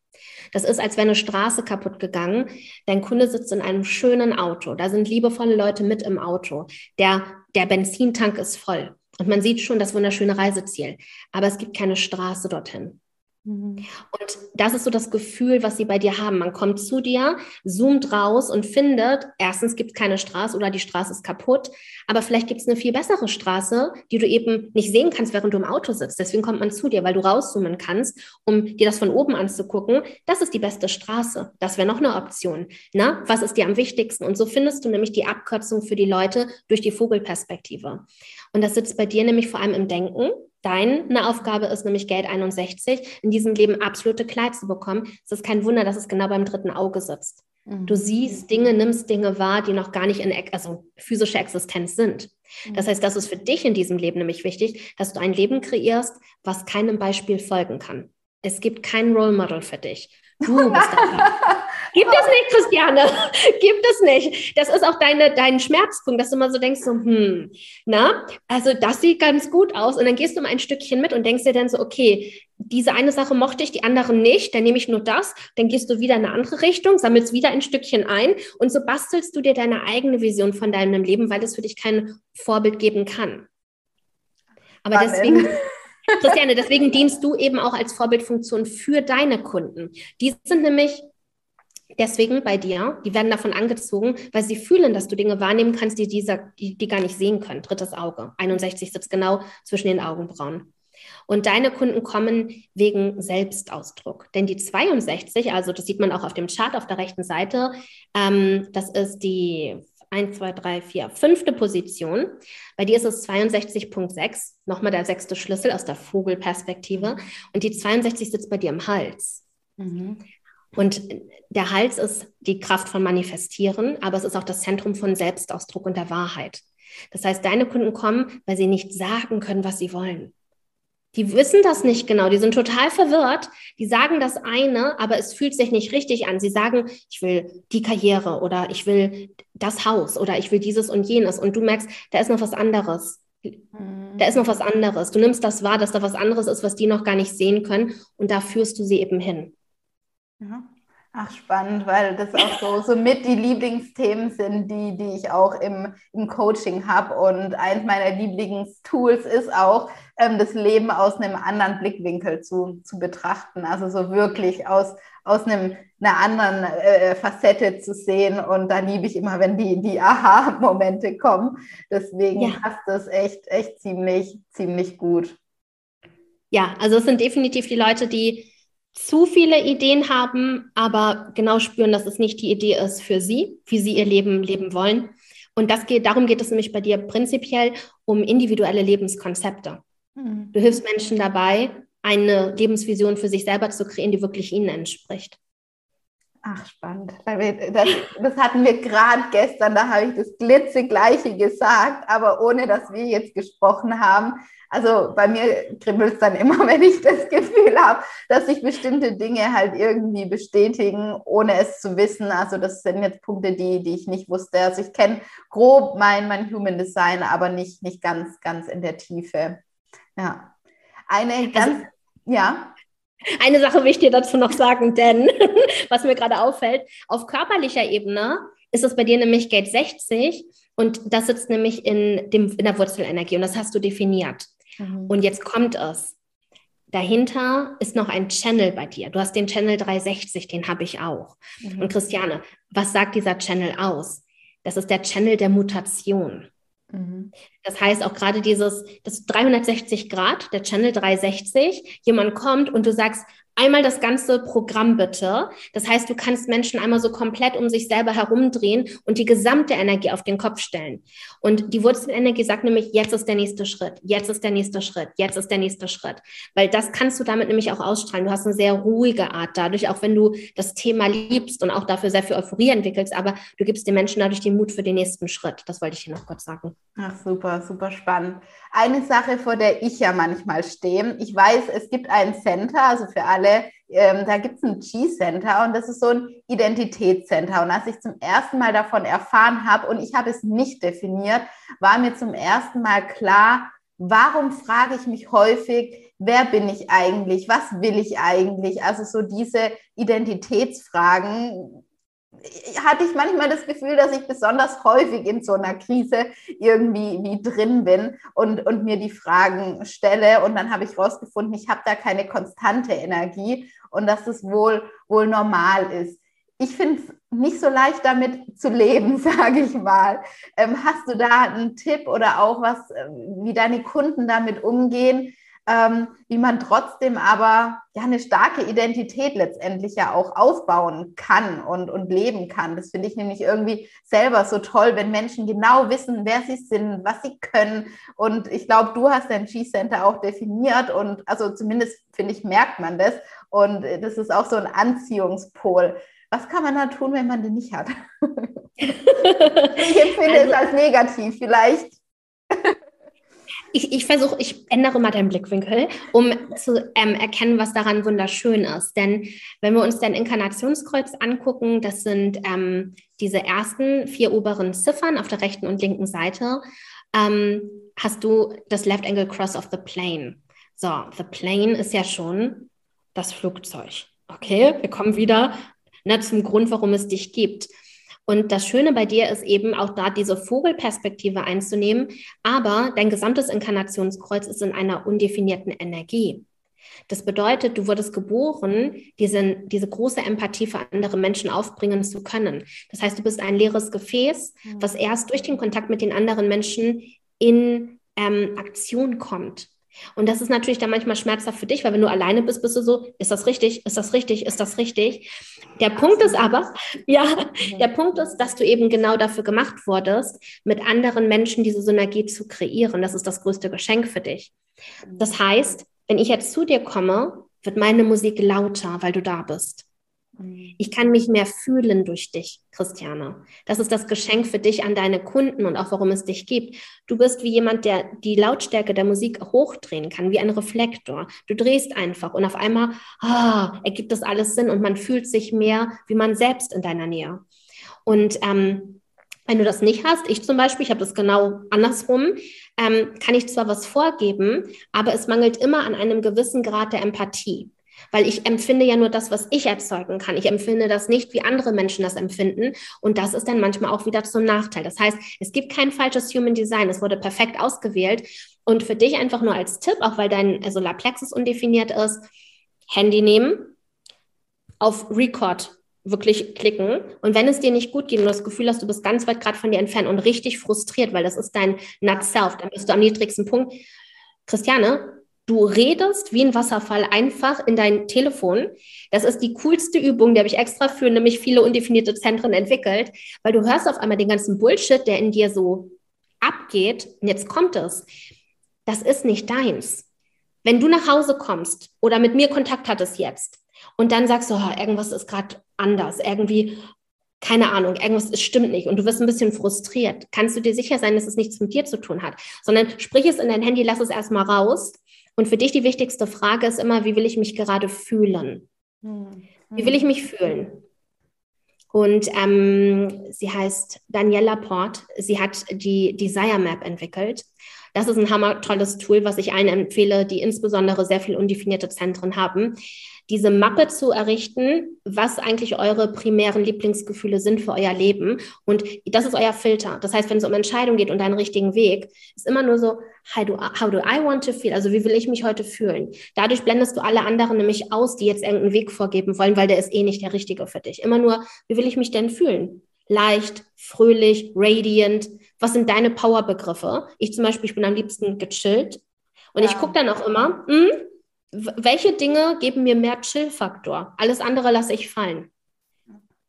Das ist, als wäre eine Straße kaputt gegangen. Dein Kunde sitzt in einem schönen Auto. Da sind liebevolle Leute mit im Auto. Der, der Benzintank ist voll. Und man sieht schon das wunderschöne Reiseziel. Aber es gibt keine Straße dorthin. Mhm. Und das ist so das Gefühl, was sie bei dir haben. Man kommt zu dir, zoomt raus und findet, erstens gibt es keine Straße oder die Straße ist kaputt, aber vielleicht gibt es eine viel bessere Straße, die du eben nicht sehen kannst, während du im Auto sitzt. Deswegen kommt man zu dir, weil du rauszoomen kannst, um dir das von oben anzugucken. Das ist die beste Straße. Das wäre noch eine Option. Na, was ist dir am wichtigsten? Und so findest du nämlich die Abkürzung für die Leute durch die Vogelperspektive. Und das sitzt bei dir nämlich vor allem im Denken. Deine Aufgabe ist nämlich Geld 61, in diesem Leben absolute Kleid zu bekommen. Es ist kein Wunder, dass es genau beim dritten Auge sitzt. Du mhm. siehst Dinge, nimmst Dinge wahr, die noch gar nicht in also physische Existenz sind. Das heißt, das ist für dich in diesem Leben nämlich wichtig, dass du ein Leben kreierst, was keinem Beispiel folgen kann. Es gibt kein Role Model für dich. Du bist Gibt es nicht, Christiane. Gibt es nicht. Das ist auch deine, dein Schmerzpunkt, dass du mal so denkst, so, hm, na, also das sieht ganz gut aus. Und dann gehst du mal ein Stückchen mit und denkst dir dann so, okay, diese eine Sache mochte ich, die anderen nicht, dann nehme ich nur das, dann gehst du wieder in eine andere Richtung, sammelst wieder ein Stückchen ein und so bastelst du dir deine eigene Vision von deinem Leben, weil es für dich kein Vorbild geben kann. Aber Amen. deswegen, Christiane, deswegen dienst du eben auch als Vorbildfunktion für deine Kunden. Die sind nämlich deswegen bei dir, die werden davon angezogen, weil sie fühlen, dass du Dinge wahrnehmen kannst, die, dieser, die, die gar nicht sehen können. Drittes Auge. 61 sitzt genau zwischen den Augenbrauen. Und deine Kunden kommen wegen Selbstausdruck. Denn die 62, also das sieht man auch auf dem Chart auf der rechten Seite, ähm, das ist die 1, 2, 3, 4, fünfte Position. Bei dir ist es 62.6, nochmal der sechste Schlüssel aus der Vogelperspektive. Und die 62 sitzt bei dir im Hals. Mhm. Und der Hals ist die Kraft von Manifestieren, aber es ist auch das Zentrum von Selbstausdruck und der Wahrheit. Das heißt, deine Kunden kommen, weil sie nicht sagen können, was sie wollen. Die wissen das nicht genau, die sind total verwirrt, die sagen das eine, aber es fühlt sich nicht richtig an. Sie sagen, ich will die Karriere oder ich will das Haus oder ich will dieses und jenes und du merkst, da ist noch was anderes. Da ist noch was anderes. Du nimmst das wahr, dass da was anderes ist, was die noch gar nicht sehen können und da führst du sie eben hin. Ja. Ach, spannend, weil das auch so, so mit die Lieblingsthemen sind, die, die ich auch im, im Coaching habe. Und eins meiner Lieblingstools ist auch, ähm, das Leben aus einem anderen Blickwinkel zu, zu betrachten. Also so wirklich aus, aus einem, einer anderen äh, Facette zu sehen. Und da liebe ich immer, wenn die, die Aha-Momente kommen. Deswegen ja. passt das echt, echt ziemlich, ziemlich gut. Ja, also es sind definitiv die Leute, die zu viele Ideen haben, aber genau spüren, dass es nicht die Idee ist für sie, wie sie ihr Leben leben wollen. Und das geht, darum geht es nämlich bei dir prinzipiell um individuelle Lebenskonzepte. Mhm. Du hilfst Menschen dabei, eine Lebensvision für sich selber zu kreieren, die wirklich ihnen entspricht. Ach, spannend. Das, das hatten wir gerade gestern, da habe ich das glitzegleiche gesagt, aber ohne dass wir jetzt gesprochen haben, also bei mir kribbelt es dann immer, wenn ich das Gefühl habe, dass sich bestimmte Dinge halt irgendwie bestätigen, ohne es zu wissen. Also das sind jetzt Punkte, die, die ich nicht wusste. Also ich kenne grob mein, mein Human Design, aber nicht, nicht ganz, ganz in der Tiefe. Ja. Eine also ganz, also, ja. Eine Sache will ich dir dazu noch sagen, denn was mir gerade auffällt, auf körperlicher Ebene ist es bei dir nämlich Gate 60 und das sitzt nämlich in, dem, in der Wurzelenergie und das hast du definiert. Mhm. Und jetzt kommt es. Dahinter ist noch ein Channel bei dir. Du hast den Channel 360, den habe ich auch. Mhm. Und Christiane, was sagt dieser Channel aus? Das ist der Channel der Mutation. Mhm. Das heißt auch gerade dieses, das 360 Grad, der Channel 360, jemand kommt und du sagst, einmal das ganze Programm bitte. Das heißt, du kannst Menschen einmal so komplett um sich selber herumdrehen und die gesamte Energie auf den Kopf stellen. Und die Wurzelenergie sagt nämlich, jetzt ist der nächste Schritt, jetzt ist der nächste Schritt, jetzt ist der nächste Schritt. Weil das kannst du damit nämlich auch ausstrahlen. Du hast eine sehr ruhige Art dadurch, auch wenn du das Thema liebst und auch dafür sehr viel Euphorie entwickelst, aber du gibst den Menschen dadurch den Mut für den nächsten Schritt. Das wollte ich hier noch kurz sagen. Ach, super, super spannend. Eine Sache, vor der ich ja manchmal stehe. Ich weiß, es gibt ein Center, also für alle, Stelle, ähm, da gibt es ein G-Center und das ist so ein Identitätscenter. Und als ich zum ersten Mal davon erfahren habe und ich habe es nicht definiert, war mir zum ersten Mal klar, warum frage ich mich häufig, wer bin ich eigentlich, was will ich eigentlich? Also so diese Identitätsfragen, hatte ich manchmal das Gefühl, dass ich besonders häufig in so einer Krise irgendwie wie drin bin und, und mir die Fragen stelle. Und dann habe ich herausgefunden, ich habe da keine konstante Energie und dass es wohl, wohl normal ist. Ich finde es nicht so leicht damit zu leben, sage ich mal. Ähm, hast du da einen Tipp oder auch was, äh, wie deine Kunden damit umgehen? Ähm, wie man trotzdem aber ja eine starke Identität letztendlich ja auch aufbauen kann und, und leben kann. Das finde ich nämlich irgendwie selber so toll, wenn Menschen genau wissen, wer sie sind, was sie können. Und ich glaube, du hast dein G-Center auch definiert und also zumindest finde ich, merkt man das. Und das ist auch so ein Anziehungspol. Was kann man da tun, wenn man den nicht hat? ich empfinde also, es als negativ. Vielleicht ich, ich versuche, ich ändere mal deinen Blickwinkel, um zu ähm, erkennen, was daran wunderschön ist. Denn wenn wir uns dein Inkarnationskreuz angucken, das sind ähm, diese ersten vier oberen Ziffern auf der rechten und linken Seite, ähm, hast du das Left Angle Cross of the Plane. So, the Plane ist ja schon das Flugzeug. Okay, wir kommen wieder ne, zum Grund, warum es dich gibt. Und das Schöne bei dir ist eben auch da diese Vogelperspektive einzunehmen, aber dein gesamtes Inkarnationskreuz ist in einer undefinierten Energie. Das bedeutet, du wurdest geboren, diese, diese große Empathie für andere Menschen aufbringen zu können. Das heißt, du bist ein leeres Gefäß, was erst durch den Kontakt mit den anderen Menschen in ähm, Aktion kommt. Und das ist natürlich dann manchmal schmerzhaft für dich, weil wenn du alleine bist, bist du so, ist das richtig, ist das richtig, ist das richtig? Der Punkt ist aber, ja, der Punkt ist, dass du eben genau dafür gemacht wurdest, mit anderen Menschen diese Synergie zu kreieren. Das ist das größte Geschenk für dich. Das heißt, wenn ich jetzt zu dir komme, wird meine Musik lauter, weil du da bist. Ich kann mich mehr fühlen durch dich, Christiane. Das ist das Geschenk für dich an deine Kunden und auch warum es dich gibt. Du bist wie jemand, der die Lautstärke der Musik hochdrehen kann, wie ein Reflektor. Du drehst einfach und auf einmal ah, ergibt das alles Sinn und man fühlt sich mehr wie man selbst in deiner Nähe. Und ähm, wenn du das nicht hast, ich zum Beispiel, ich habe das genau andersrum, ähm, kann ich zwar was vorgeben, aber es mangelt immer an einem gewissen Grad der Empathie. Weil ich empfinde ja nur das, was ich erzeugen kann. Ich empfinde das nicht, wie andere Menschen das empfinden. Und das ist dann manchmal auch wieder zum Nachteil. Das heißt, es gibt kein falsches Human Design. Es wurde perfekt ausgewählt. Und für dich einfach nur als Tipp, auch weil dein Solarplexus undefiniert ist, Handy nehmen, auf Record wirklich klicken. Und wenn es dir nicht gut geht und du das Gefühl hast, du bist ganz weit gerade von dir entfernt und richtig frustriert, weil das ist dein Not Self, dann bist du am niedrigsten Punkt. Christiane, Du redest wie ein Wasserfall einfach in dein Telefon. Das ist die coolste Übung, die habe ich extra für nämlich viele undefinierte Zentren entwickelt, weil du hörst auf einmal den ganzen Bullshit, der in dir so abgeht. Und jetzt kommt es. Das ist nicht deins. Wenn du nach Hause kommst oder mit mir Kontakt hattest jetzt und dann sagst du, oh, irgendwas ist gerade anders, irgendwie, keine Ahnung, irgendwas ist, stimmt nicht und du wirst ein bisschen frustriert, kannst du dir sicher sein, dass es nichts mit dir zu tun hat, sondern sprich es in dein Handy, lass es erstmal raus und für dich die wichtigste Frage ist immer, wie will ich mich gerade fühlen? Hm. Wie will ich mich fühlen? Und ähm, sie heißt Daniela Port. Sie hat die Desire Map entwickelt. Das ist ein hammer tolles Tool, was ich allen empfehle, die insbesondere sehr viel undefinierte Zentren haben diese Mappe zu errichten, was eigentlich eure primären Lieblingsgefühle sind für euer Leben. Und das ist euer Filter. Das heißt, wenn es um Entscheidung geht und einen richtigen Weg, ist immer nur so, how do, how do I want to feel? Also wie will ich mich heute fühlen? Dadurch blendest du alle anderen nämlich aus, die jetzt irgendeinen Weg vorgeben wollen, weil der ist eh nicht der richtige für dich. Immer nur, wie will ich mich denn fühlen? Leicht, fröhlich, radiant. Was sind deine Powerbegriffe? Ich zum Beispiel, ich bin am liebsten gechillt. Und ja. ich gucke dann auch immer, mh, hm, welche Dinge geben mir mehr Chill-Faktor? Alles andere lasse ich fallen.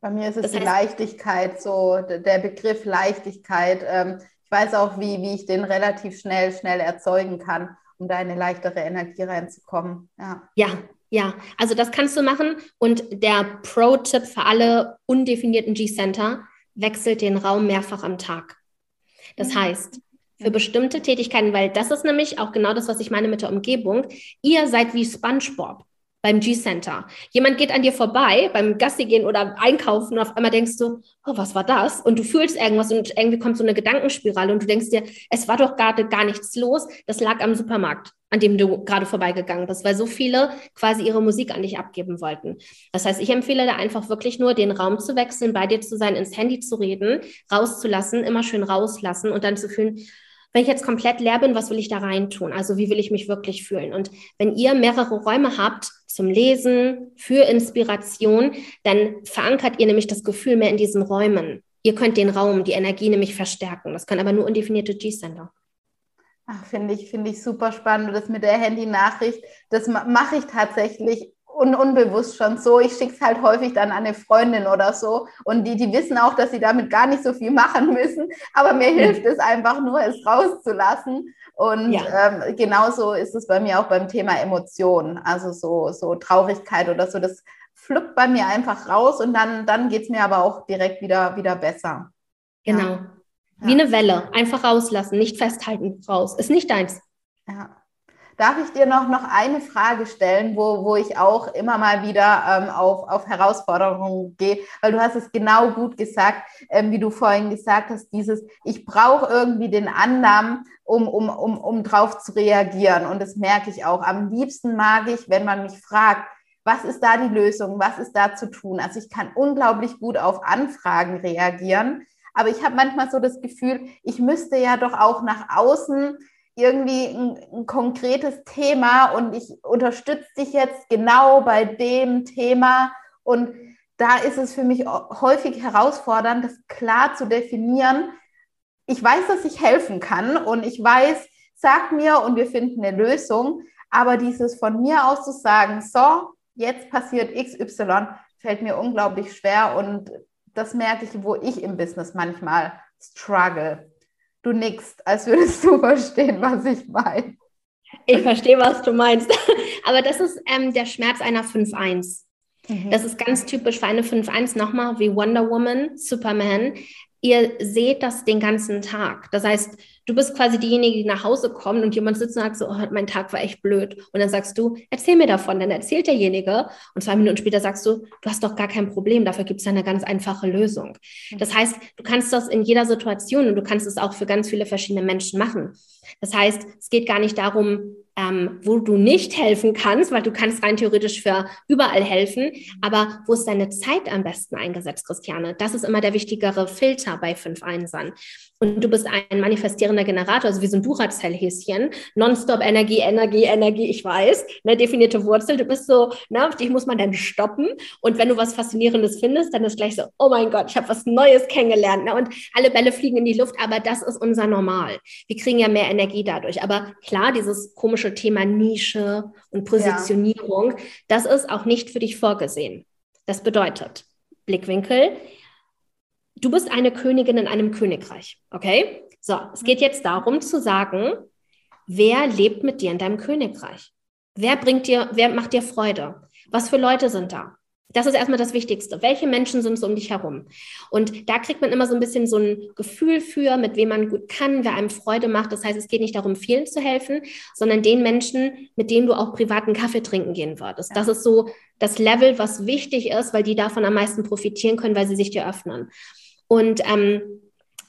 Bei mir ist es das die Leichtigkeit, so der Begriff Leichtigkeit. Ähm, ich weiß auch, wie, wie ich den relativ schnell, schnell erzeugen kann, um da in eine leichtere Energie reinzukommen. Ja. ja, ja, also das kannst du machen. Und der Pro-Tipp für alle undefinierten G-Center, wechselt den Raum mehrfach am Tag. Das mhm. heißt, für bestimmte Tätigkeiten, weil das ist nämlich auch genau das, was ich meine mit der Umgebung. Ihr seid wie SpongeBob. Beim G-Center. Jemand geht an dir vorbei beim Gassi gehen oder einkaufen und auf einmal denkst du, oh, was war das? Und du fühlst irgendwas und irgendwie kommt so eine Gedankenspirale und du denkst dir, es war doch gerade gar nichts los, das lag am Supermarkt, an dem du gerade vorbeigegangen bist, weil so viele quasi ihre Musik an dich abgeben wollten. Das heißt, ich empfehle da einfach wirklich nur, den Raum zu wechseln, bei dir zu sein, ins Handy zu reden, rauszulassen, immer schön rauslassen und dann zu fühlen, wenn ich jetzt komplett leer bin, was will ich da reintun? Also wie will ich mich wirklich fühlen? Und wenn ihr mehrere Räume habt zum Lesen, für Inspiration, dann verankert ihr nämlich das Gefühl mehr in diesen Räumen. Ihr könnt den Raum, die Energie nämlich verstärken. Das können aber nur undefinierte G-Sender. Finde ich, finde ich super spannend. Das mit der Handy-Nachricht, das mache ich tatsächlich un unbewusst schon so. Ich schicke es halt häufig dann an eine Freundin oder so. Und die, die wissen auch, dass sie damit gar nicht so viel machen müssen. Aber mir hilft es einfach nur, es rauszulassen. Und ja. ähm, genauso ist es bei mir auch beim Thema Emotionen. Also so, so Traurigkeit oder so. Das fluppt bei mir einfach raus und dann, dann geht es mir aber auch direkt wieder, wieder besser. Genau. Ja. Wie eine Welle. Einfach rauslassen, nicht festhalten, raus. Ist nicht deins. Ja. Darf ich dir noch, noch eine Frage stellen, wo, wo ich auch immer mal wieder ähm, auf, auf Herausforderungen gehe? Weil du hast es genau gut gesagt, ähm, wie du vorhin gesagt hast, dieses, ich brauche irgendwie den Annahmen, um, um, um, um drauf zu reagieren. Und das merke ich auch. Am liebsten mag ich, wenn man mich fragt, was ist da die Lösung? Was ist da zu tun? Also ich kann unglaublich gut auf Anfragen reagieren. Aber ich habe manchmal so das Gefühl, ich müsste ja doch auch nach außen irgendwie ein, ein, konkretes Thema und ich unterstütze dich jetzt genau bei dem Thema. Und da ist es für mich häufig herausfordernd, das klar zu definieren. Ich weiß, dass ich helfen kann und ich weiß, sag mir und wir finden eine Lösung. Aber dieses von mir aus zu sagen, so, jetzt passiert XY, fällt mir unglaublich schwer und das merke ich, wo ich im Business manchmal struggle. Du nickst, als würdest du verstehen, was ich meine. Ich verstehe, was du meinst. Aber das ist ähm, der Schmerz einer 5-1. Mhm. Das ist ganz typisch für eine 5-1 nochmal wie Wonder Woman, Superman. Ihr seht das den ganzen Tag. Das heißt, du bist quasi diejenige, die nach Hause kommt und jemand sitzt und sagt so, oh, mein Tag war echt blöd. Und dann sagst du, erzähl mir davon. Dann erzählt derjenige und zwei Minuten später sagst du, du hast doch gar kein Problem, dafür gibt es eine ganz einfache Lösung. Das heißt, du kannst das in jeder Situation und du kannst es auch für ganz viele verschiedene Menschen machen. Das heißt, es geht gar nicht darum, ähm, wo du nicht helfen kannst, weil du kannst rein theoretisch für überall helfen, aber wo ist deine Zeit am besten eingesetzt, Christiane? Das ist immer der wichtigere Filter bei fünf Einsern. Und du bist ein manifestierender Generator, also wie so ein Duracell-Häschen, nonstop Energie, Energie, Energie, ich weiß, eine definierte Wurzel. Du bist so, na, dich muss man dann stoppen. Und wenn du was Faszinierendes findest, dann ist gleich so, oh mein Gott, ich habe was Neues kennengelernt. Ne? Und alle Bälle fliegen in die Luft, aber das ist unser Normal. Wir kriegen ja mehr Energie dadurch. Aber klar, dieses komische Thema Nische und Positionierung, ja. das ist auch nicht für dich vorgesehen. Das bedeutet, Blickwinkel, du bist eine Königin in einem Königreich, okay? So, es geht jetzt darum zu sagen, wer lebt mit dir in deinem Königreich? Wer bringt dir, wer macht dir Freude? Was für Leute sind da? Das ist erstmal das Wichtigste. Welche Menschen sind so um dich herum? Und da kriegt man immer so ein bisschen so ein Gefühl für, mit wem man gut kann, wer einem Freude macht. Das heißt, es geht nicht darum, vielen zu helfen, sondern den Menschen, mit denen du auch privaten Kaffee trinken gehen würdest. Das ist so das Level, was wichtig ist, weil die davon am meisten profitieren können, weil sie sich dir öffnen. Und ähm,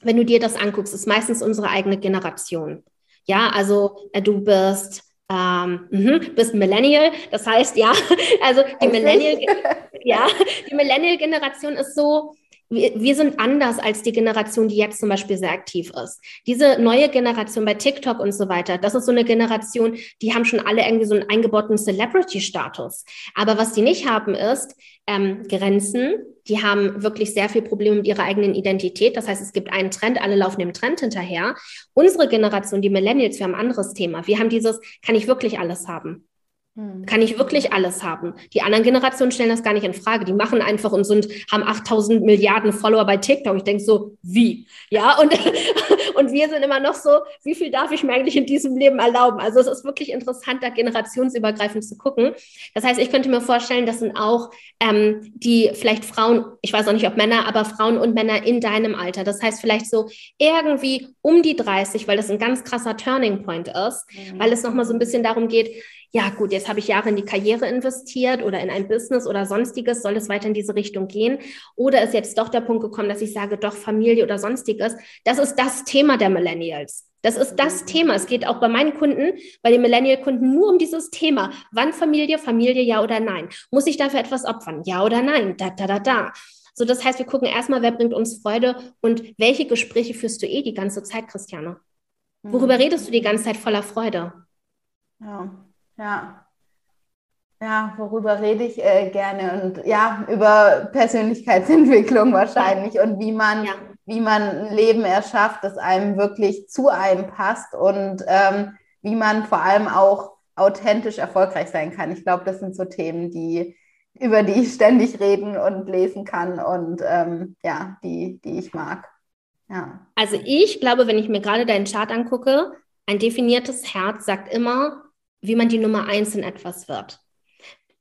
wenn du dir das anguckst, ist meistens unsere eigene Generation. Ja, also äh, du bist ähm, mh, bist Millennial, das heißt ja, also die Millennial, ja, die Millennial-Generation ist so, wir, wir sind anders als die Generation, die jetzt zum Beispiel sehr aktiv ist. Diese neue Generation bei TikTok und so weiter, das ist so eine Generation, die haben schon alle irgendwie so einen eingebauten Celebrity-Status. Aber was die nicht haben, ist ähm, Grenzen. Die haben wirklich sehr viel Probleme mit ihrer eigenen Identität. Das heißt, es gibt einen Trend, alle laufen dem Trend hinterher. Unsere Generation, die Millennials, wir haben ein anderes Thema. Wir haben dieses, kann ich wirklich alles haben? Hm. Kann ich wirklich alles haben? Die anderen Generationen stellen das gar nicht in Frage. Die machen einfach und sind, haben 8000 Milliarden Follower bei TikTok. Ich denke so, wie? Ja, und, Und wir sind immer noch so, wie viel darf ich mir eigentlich in diesem Leben erlauben? Also es ist wirklich interessant, da generationsübergreifend zu gucken. Das heißt, ich könnte mir vorstellen, das sind auch ähm, die vielleicht Frauen, ich weiß auch nicht, ob Männer, aber Frauen und Männer in deinem Alter. Das heißt, vielleicht so irgendwie um die 30, weil das ein ganz krasser Turning Point ist, mhm. weil es nochmal so ein bisschen darum geht, ja gut, jetzt habe ich Jahre in die Karriere investiert oder in ein Business oder sonstiges, soll es weiter in diese Richtung gehen? Oder ist jetzt doch der Punkt gekommen, dass ich sage, doch Familie oder sonstiges? Das ist das Thema der Millennials. Das ist das Thema. Es geht auch bei meinen Kunden, bei den Millennial-Kunden nur um dieses Thema. Wann Familie, Familie, ja oder nein? Muss ich dafür etwas opfern? Ja oder nein? Da, da, da, da. So, das heißt, wir gucken erstmal, wer bringt uns Freude und welche Gespräche führst du eh die ganze Zeit, Christiane? Worüber mhm. redest du die ganze Zeit voller Freude? Ja. Ja. Ja, worüber rede ich äh, gerne? Und ja, über Persönlichkeitsentwicklung wahrscheinlich und wie man, ja. wie man ein Leben erschafft, das einem wirklich zu einem passt und ähm, wie man vor allem auch authentisch erfolgreich sein kann. Ich glaube, das sind so Themen, die, über die ich ständig reden und lesen kann und ähm, ja, die, die ich mag. Ja. Also ich glaube, wenn ich mir gerade deinen Chart angucke, ein definiertes Herz sagt immer, wie man die Nummer eins in etwas wird.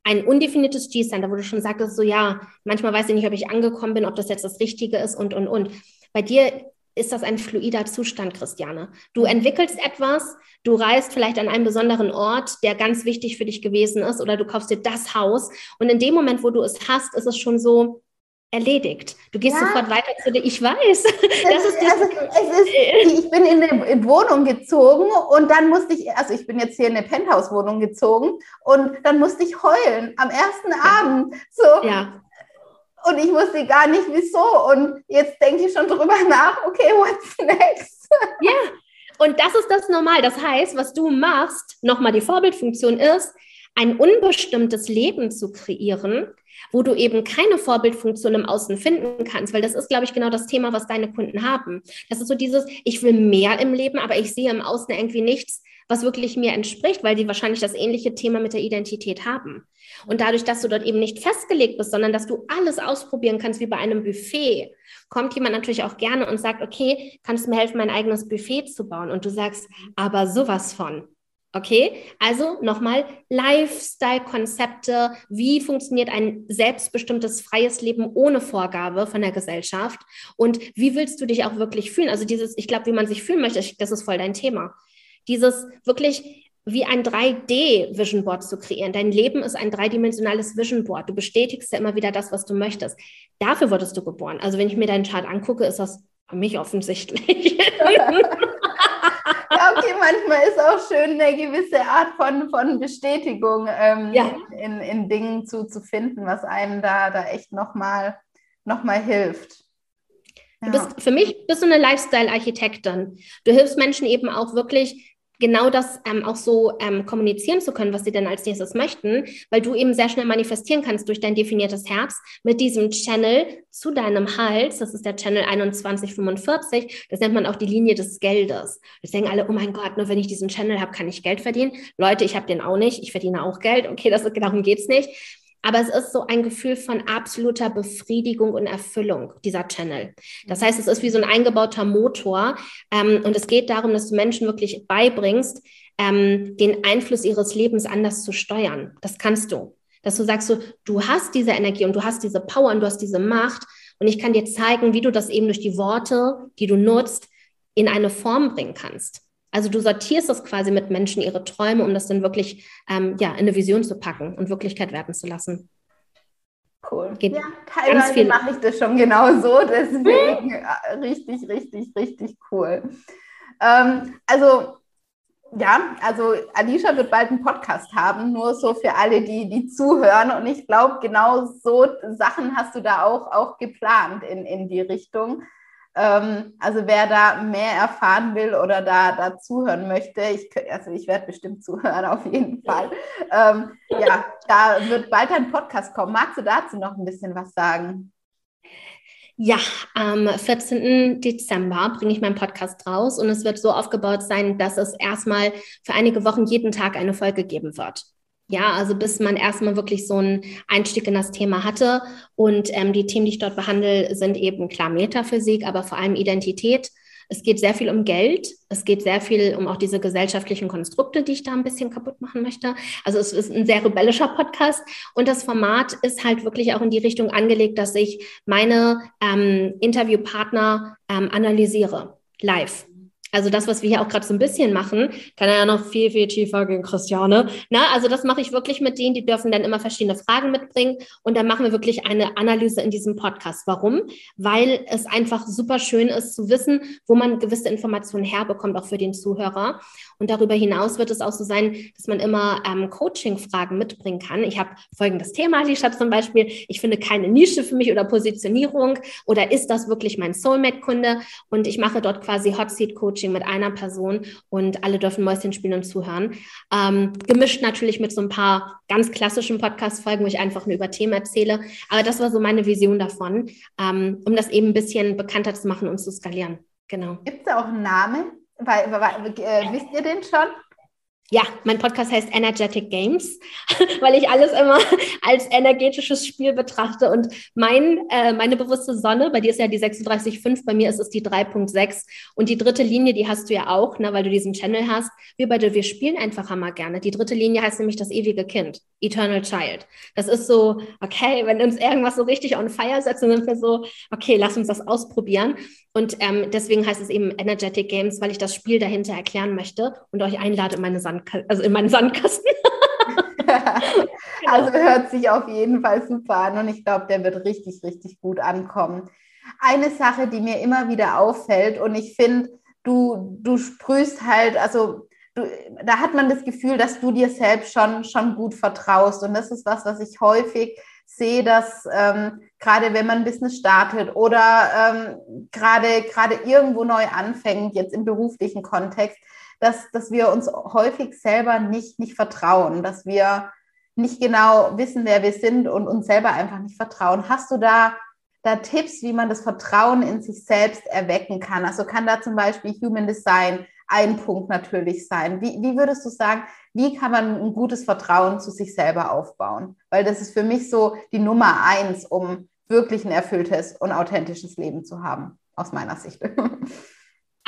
Ein undefiniertes G-Center, wo du schon sagtest, so ja, manchmal weiß ich nicht, ob ich angekommen bin, ob das jetzt das Richtige ist und, und, und. Bei dir ist das ein fluider Zustand, Christiane. Du entwickelst etwas, du reist vielleicht an einen besonderen Ort, der ganz wichtig für dich gewesen ist, oder du kaufst dir das Haus. Und in dem Moment, wo du es hast, ist es schon so, erledigt. Du gehst ja. sofort weiter zu dir. Ich weiß. Das ist das also, ist, ich bin in eine Wohnung gezogen und dann musste ich, also ich bin jetzt hier in eine Penthouse-Wohnung gezogen und dann musste ich heulen am ersten ja. Abend. So. Ja. Und ich wusste gar nicht, wieso. Und jetzt denke ich schon drüber nach, okay, what's next? Ja, und das ist das Normal. Das heißt, was du machst, nochmal die Vorbildfunktion ist, ein unbestimmtes Leben zu kreieren, wo du eben keine Vorbildfunktion im Außen finden kannst, weil das ist, glaube ich, genau das Thema, was deine Kunden haben. Das ist so dieses, ich will mehr im Leben, aber ich sehe im Außen irgendwie nichts, was wirklich mir entspricht, weil die wahrscheinlich das ähnliche Thema mit der Identität haben. Und dadurch, dass du dort eben nicht festgelegt bist, sondern dass du alles ausprobieren kannst wie bei einem Buffet, kommt jemand natürlich auch gerne und sagt, okay, kannst du mir helfen, mein eigenes Buffet zu bauen? Und du sagst, aber sowas von. Okay, also nochmal Lifestyle-Konzepte. Wie funktioniert ein selbstbestimmtes freies Leben ohne Vorgabe von der Gesellschaft? Und wie willst du dich auch wirklich fühlen? Also dieses, ich glaube, wie man sich fühlen möchte, das ist voll dein Thema. Dieses wirklich wie ein 3D-Vision Board zu kreieren. Dein Leben ist ein dreidimensionales Vision Board. Du bestätigst ja immer wieder das, was du möchtest. Dafür wurdest du geboren. Also wenn ich mir deinen Chart angucke, ist das für mich offensichtlich. okay, manchmal ist auch schön, eine gewisse Art von, von Bestätigung ähm, ja. in, in Dingen zu, zu finden, was einem da, da echt nochmal noch mal hilft. Ja. Bist, für mich bist du eine Lifestyle-Architektin. Du hilfst Menschen eben auch wirklich genau das ähm, auch so ähm, kommunizieren zu können, was sie denn als nächstes möchten, weil du eben sehr schnell manifestieren kannst durch dein definiertes Herz mit diesem Channel zu deinem Hals. Das ist der Channel 2145. Das nennt man auch die Linie des Geldes. Das denken alle, oh mein Gott, nur wenn ich diesen Channel habe, kann ich Geld verdienen. Leute, ich habe den auch nicht. Ich verdiene auch Geld. Okay, das, darum geht's nicht. Aber es ist so ein Gefühl von absoluter Befriedigung und Erfüllung, dieser Channel. Das heißt, es ist wie so ein eingebauter Motor. Ähm, und es geht darum, dass du Menschen wirklich beibringst, ähm, den Einfluss ihres Lebens anders zu steuern. Das kannst du. Dass du sagst, so, du hast diese Energie und du hast diese Power und du hast diese Macht. Und ich kann dir zeigen, wie du das eben durch die Worte, die du nutzt, in eine Form bringen kannst. Also du sortierst das quasi mit Menschen ihre Träume, um das dann wirklich ähm, ja, in eine Vision zu packen und Wirklichkeit werden zu lassen. Cool. Geht ja, teilweise mache ich das schon genau so, deswegen hm? richtig, richtig, richtig cool. Ähm, also ja, also Alicia wird bald einen Podcast haben, nur so für alle, die, die zuhören. Und ich glaube, genau so Sachen hast du da auch, auch geplant in, in die Richtung. Ähm, also wer da mehr erfahren will oder da, da zuhören möchte, ich, also ich werde bestimmt zuhören, auf jeden Fall. Ähm, ja, da wird bald ein Podcast kommen. Magst du dazu noch ein bisschen was sagen? Ja, am 14. Dezember bringe ich meinen Podcast raus und es wird so aufgebaut sein, dass es erstmal für einige Wochen jeden Tag eine Folge geben wird. Ja, also bis man erstmal wirklich so einen Einstieg in das Thema hatte. Und ähm, die Themen, die ich dort behandle, sind eben klar Metaphysik, aber vor allem Identität, Es geht sehr viel um Geld. Es geht sehr viel um auch diese gesellschaftlichen Konstrukte, die ich da ein bisschen kaputt machen möchte. Also es ist ein sehr rebellischer Podcast und das Format ist halt wirklich auch in die Richtung angelegt, dass ich meine ähm, Interviewpartner ähm, analysiere live. Also das, was wir hier auch gerade so ein bisschen machen, kann ja noch viel, viel tiefer gehen, Christiane. Na, also das mache ich wirklich mit denen, die dürfen dann immer verschiedene Fragen mitbringen und dann machen wir wirklich eine Analyse in diesem Podcast. Warum? Weil es einfach super schön ist zu wissen, wo man gewisse Informationen herbekommt, auch für den Zuhörer. Und darüber hinaus wird es auch so sein, dass man immer ähm, Coaching-Fragen mitbringen kann. Ich habe folgendes Thema, Alicia zum Beispiel. Ich finde keine Nische für mich oder Positionierung oder ist das wirklich mein Soulmate-Kunde? Und ich mache dort quasi Hot Seat Coaching Coaching mit einer Person und alle dürfen Mäuschen spielen und zuhören. Ähm, gemischt natürlich mit so ein paar ganz klassischen Podcast-Folgen, wo ich einfach nur über Themen erzähle. Aber das war so meine Vision davon, ähm, um das eben ein bisschen bekannter zu machen und zu skalieren. Genau. Gibt es da auch einen Namen? Weil, weil, äh, wisst ihr den schon? Ja, mein Podcast heißt Energetic Games, weil ich alles immer als energetisches Spiel betrachte. Und mein, äh, meine bewusste Sonne, bei dir ist ja die 36,5, bei mir ist es die 3,6. Und die dritte Linie, die hast du ja auch, ne, weil du diesen Channel hast. Wir beide, wir spielen einfach immer gerne. Die dritte Linie heißt nämlich das ewige Kind, Eternal Child. Das ist so, okay, wenn uns irgendwas so richtig on fire setzt, dann sind wir so, okay, lass uns das ausprobieren. Und ähm, deswegen heißt es eben Energetic Games, weil ich das Spiel dahinter erklären möchte und euch einlade in meine Sandka also in meinen Sandkasten. also hört sich auf jeden Fall super an und ich glaube, der wird richtig, richtig gut ankommen. Eine Sache, die mir immer wieder auffällt und ich finde, du, du sprühst halt, also du, da hat man das Gefühl, dass du dir selbst schon, schon gut vertraust und das ist was, was ich häufig sehe, dass ähm, gerade wenn man ein Business startet oder ähm, gerade gerade irgendwo neu anfängt, jetzt im beruflichen Kontext, dass, dass wir uns häufig selber nicht, nicht vertrauen, dass wir nicht genau wissen, wer wir sind und uns selber einfach nicht vertrauen. Hast du da, da Tipps, wie man das Vertrauen in sich selbst erwecken kann? Also kann da zum Beispiel Human Design ein Punkt natürlich sein. Wie, wie würdest du sagen, wie kann man ein gutes Vertrauen zu sich selber aufbauen? Weil das ist für mich so die Nummer eins, um wirklich ein erfülltes und authentisches Leben zu haben, aus meiner Sicht.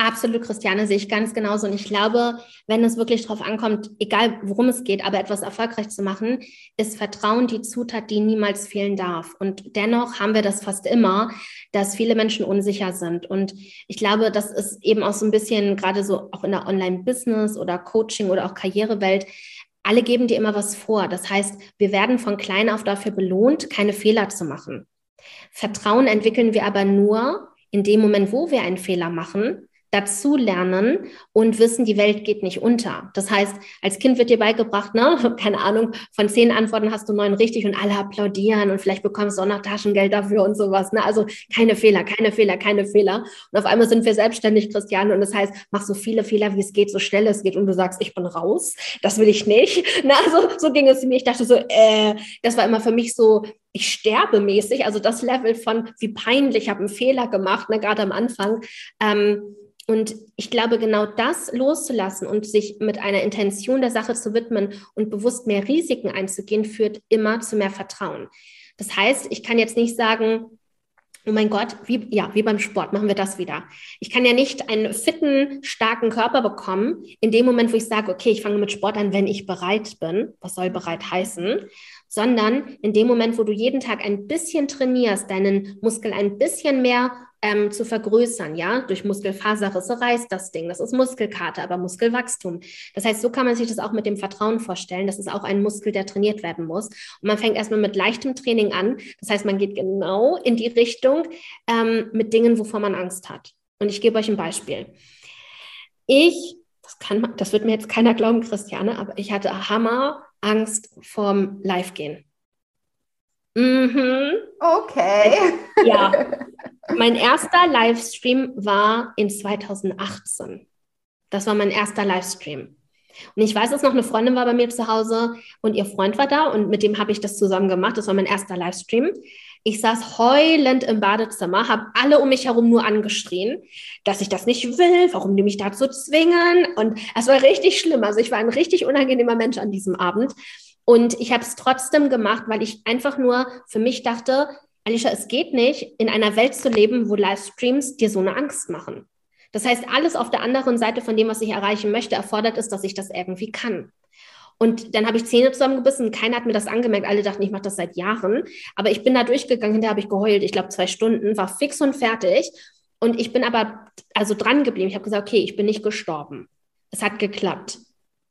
Absolut, Christiane, sehe ich ganz genauso. Und ich glaube, wenn es wirklich darauf ankommt, egal worum es geht, aber etwas erfolgreich zu machen, ist Vertrauen die Zutat, die niemals fehlen darf. Und dennoch haben wir das fast immer, dass viele Menschen unsicher sind. Und ich glaube, das ist eben auch so ein bisschen gerade so auch in der Online-Business oder Coaching oder auch Karrierewelt. Alle geben dir immer was vor. Das heißt, wir werden von klein auf dafür belohnt, keine Fehler zu machen. Vertrauen entwickeln wir aber nur in dem Moment, wo wir einen Fehler machen dazulernen und wissen, die Welt geht nicht unter. Das heißt, als Kind wird dir beigebracht, ne, keine Ahnung, von zehn Antworten hast du neun richtig und alle applaudieren und vielleicht bekommst du auch noch Taschengeld dafür und sowas. Ne? Also keine Fehler, keine Fehler, keine Fehler. Und auf einmal sind wir selbstständig, Christiane, und das heißt, mach so viele Fehler, wie es geht, so schnell es geht und du sagst, ich bin raus, das will ich nicht. Na, also so ging es mir. Ich dachte so, äh, das war immer für mich so, ich sterbe mäßig, also das Level von wie peinlich, ich habe einen Fehler gemacht, ne, gerade am Anfang. Ähm, und ich glaube, genau das loszulassen und sich mit einer Intention der Sache zu widmen und bewusst mehr Risiken einzugehen, führt immer zu mehr Vertrauen. Das heißt, ich kann jetzt nicht sagen, oh mein Gott, wie, ja, wie beim Sport machen wir das wieder. Ich kann ja nicht einen fitten, starken Körper bekommen, in dem Moment, wo ich sage, okay, ich fange mit Sport an, wenn ich bereit bin. Was soll bereit heißen? Sondern in dem Moment, wo du jeden Tag ein bisschen trainierst, deinen Muskel ein bisschen mehr ähm, zu vergrößern, ja, durch Muskelfaserrisse reißt das Ding. Das ist Muskelkater, aber Muskelwachstum. Das heißt, so kann man sich das auch mit dem Vertrauen vorstellen. Das ist auch ein Muskel, der trainiert werden muss. Und man fängt erstmal mit leichtem Training an. Das heißt, man geht genau in die Richtung ähm, mit Dingen, wovor man Angst hat. Und ich gebe euch ein Beispiel. Ich, das kann das wird mir jetzt keiner glauben, Christiane, aber ich hatte Hammer Angst vorm Live-Gehen. Mhm. Okay. Ja. Mein erster Livestream war in 2018. Das war mein erster Livestream. Und ich weiß es noch, eine Freundin war bei mir zu Hause und ihr Freund war da und mit dem habe ich das zusammen gemacht. Das war mein erster Livestream. Ich saß heulend im Badezimmer, habe alle um mich herum nur angeschrien, dass ich das nicht will, warum die mich dazu zwingen. Und es war richtig schlimm. Also ich war ein richtig unangenehmer Mensch an diesem Abend. Und ich habe es trotzdem gemacht, weil ich einfach nur für mich dachte, Alicia, es geht nicht, in einer Welt zu leben, wo Livestreams dir so eine Angst machen. Das heißt, alles auf der anderen Seite von dem, was ich erreichen möchte, erfordert es, dass ich das irgendwie kann. Und dann habe ich Zähne zusammengebissen. Keiner hat mir das angemerkt. Alle dachten, ich mache das seit Jahren. Aber ich bin da durchgegangen. Hinterher habe ich geheult. Ich glaube, zwei Stunden, war fix und fertig. Und ich bin aber also dran geblieben. Ich habe gesagt, okay, ich bin nicht gestorben. Es hat geklappt.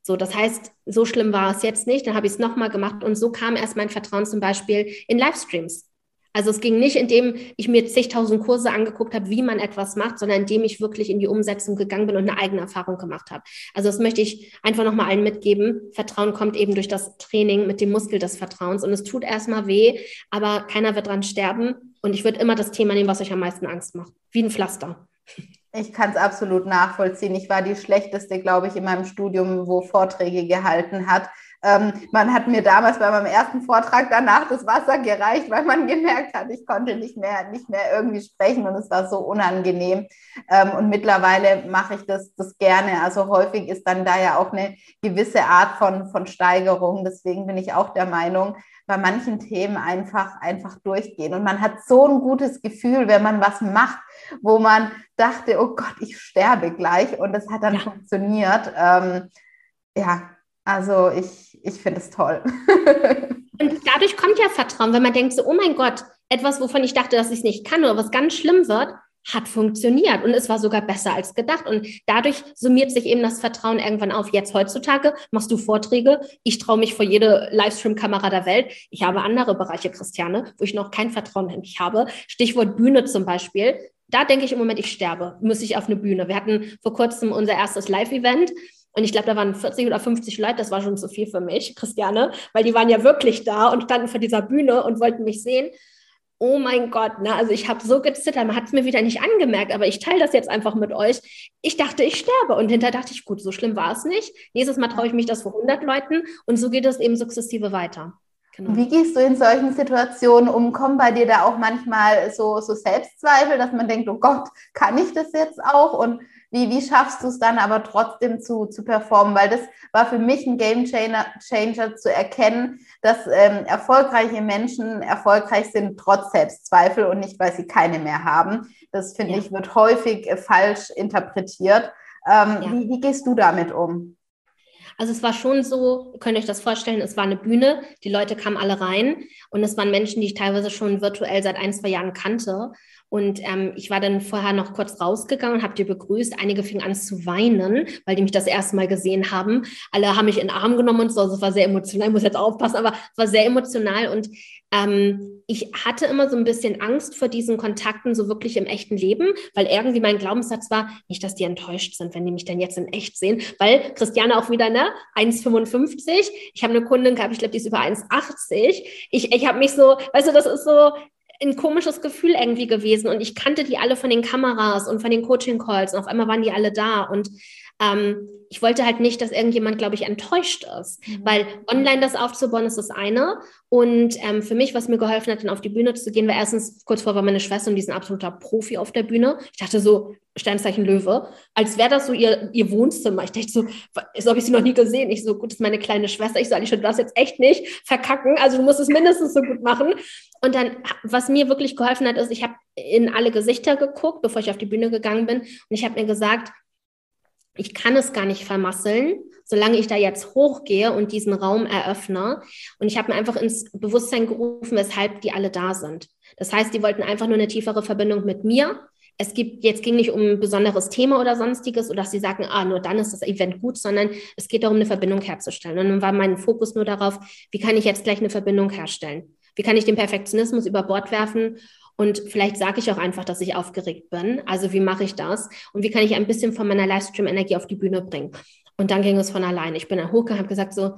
So, das heißt, so schlimm war es jetzt nicht. Dann habe ich es nochmal gemacht und so kam erst mein Vertrauen zum Beispiel in Livestreams. Also es ging nicht, indem ich mir zigtausend Kurse angeguckt habe, wie man etwas macht, sondern indem ich wirklich in die Umsetzung gegangen bin und eine eigene Erfahrung gemacht habe. Also das möchte ich einfach nochmal allen mitgeben. Vertrauen kommt eben durch das Training mit dem Muskel des Vertrauens und es tut erstmal weh, aber keiner wird dran sterben. Und ich würde immer das Thema nehmen, was euch am meisten Angst macht. Wie ein Pflaster. Ich kann es absolut nachvollziehen. Ich war die schlechteste, glaube ich, in meinem Studium, wo Vorträge gehalten hat. Ähm, man hat mir damals bei meinem ersten Vortrag danach das Wasser gereicht, weil man gemerkt hat, ich konnte nicht mehr, nicht mehr irgendwie sprechen und es war so unangenehm. Ähm, und mittlerweile mache ich das, das gerne. Also häufig ist dann da ja auch eine gewisse Art von, von Steigerung. Deswegen bin ich auch der Meinung, bei manchen Themen einfach, einfach durchgehen. Und man hat so ein gutes Gefühl, wenn man was macht, wo man dachte, oh Gott, ich sterbe gleich. Und es hat dann ja. funktioniert. Ähm, ja, also ich, ich finde es toll. Und dadurch kommt ja Vertrauen, wenn man denkt so, oh mein Gott, etwas, wovon ich dachte, dass ich es nicht kann oder was ganz schlimm wird, hat funktioniert und es war sogar besser als gedacht. Und dadurch summiert sich eben das Vertrauen irgendwann auf. Jetzt heutzutage machst du Vorträge. Ich traue mich vor jede Livestream-Kamera der Welt. Ich habe andere Bereiche, Christiane, wo ich noch kein Vertrauen in mich habe. Stichwort Bühne zum Beispiel. Da denke ich im Moment, ich sterbe. Muss ich auf eine Bühne. Wir hatten vor kurzem unser erstes Live-Event und ich glaube, da waren 40 oder 50 Leute, das war schon zu viel für mich, Christiane, weil die waren ja wirklich da und standen vor dieser Bühne und wollten mich sehen. Oh mein Gott, ne? also ich habe so gezittert, man hat es mir wieder nicht angemerkt, aber ich teile das jetzt einfach mit euch. Ich dachte, ich sterbe und hinterher dachte ich, gut, so schlimm war es nicht. Nächstes Mal traue ich mich das vor 100 Leuten und so geht es eben sukzessive weiter. Genau. Wie gehst du in solchen Situationen um? Kommen bei dir da auch manchmal so, so Selbstzweifel, dass man denkt, oh Gott, kann ich das jetzt auch? Und wie, wie schaffst du es dann aber trotzdem zu, zu performen? Weil das war für mich ein Game Changer, Changer zu erkennen, dass ähm, erfolgreiche Menschen erfolgreich sind trotz Selbstzweifel und nicht, weil sie keine mehr haben. Das finde ja. ich wird häufig äh, falsch interpretiert. Ähm, ja. wie, wie gehst du damit um? Also es war schon so, könnt ihr euch das vorstellen, es war eine Bühne, die Leute kamen alle rein und es waren Menschen, die ich teilweise schon virtuell seit ein, zwei Jahren kannte. Und ähm, ich war dann vorher noch kurz rausgegangen und habe die begrüßt. Einige fingen an zu weinen, weil die mich das erste Mal gesehen haben. Alle haben mich in den Arm genommen und so. Also es war sehr emotional. Ich muss jetzt aufpassen, aber es war sehr emotional. Und ähm, ich hatte immer so ein bisschen Angst vor diesen Kontakten, so wirklich im echten Leben, weil irgendwie mein Glaubenssatz war, nicht, dass die enttäuscht sind, wenn die mich dann jetzt in echt sehen. Weil Christiane auch wieder, ne, 1,55. Ich habe eine Kundin gehabt, ich glaube, die ist über 1,80. Ich, ich habe mich so, weißt du, das ist so, ein komisches Gefühl irgendwie gewesen und ich kannte die alle von den Kameras und von den Coaching-Calls und auf einmal waren die alle da und ähm, ich wollte halt nicht, dass irgendjemand, glaube ich, enttäuscht ist, mhm. weil online das aufzubauen ist das eine. Und ähm, für mich, was mir geholfen hat, dann auf die Bühne zu gehen, war erstens kurz vor war meine Schwester und die ist ein absoluter Profi auf der Bühne. Ich dachte so, Sternzeichen Löwe, als wäre das so ihr, ihr Wohnzimmer. Ich dachte so, als ob ich sie noch nie gesehen. Ich so, gut, das ist meine kleine Schwester. Ich so, Alicia, du darfst jetzt echt nicht verkacken. Also du musst es mindestens so gut machen. Und dann, was mir wirklich geholfen hat, ist, ich habe in alle Gesichter geguckt, bevor ich auf die Bühne gegangen bin. Und ich habe mir gesagt, ich kann es gar nicht vermasseln, solange ich da jetzt hochgehe und diesen Raum eröffne. Und ich habe mir einfach ins Bewusstsein gerufen, weshalb die alle da sind. Das heißt, die wollten einfach nur eine tiefere Verbindung mit mir. Es gibt, jetzt ging nicht um ein besonderes Thema oder sonstiges oder dass sie sagen, ah, nur dann ist das Event gut, sondern es geht darum, eine Verbindung herzustellen. Und dann war mein Fokus nur darauf, wie kann ich jetzt gleich eine Verbindung herstellen? Wie kann ich den Perfektionismus über Bord werfen und vielleicht sage ich auch einfach, dass ich aufgeregt bin. Also wie mache ich das? Und wie kann ich ein bisschen von meiner Livestream-Energie auf die Bühne bringen? Und dann ging es von alleine. Ich bin dann hochgegangen, habe gesagt so,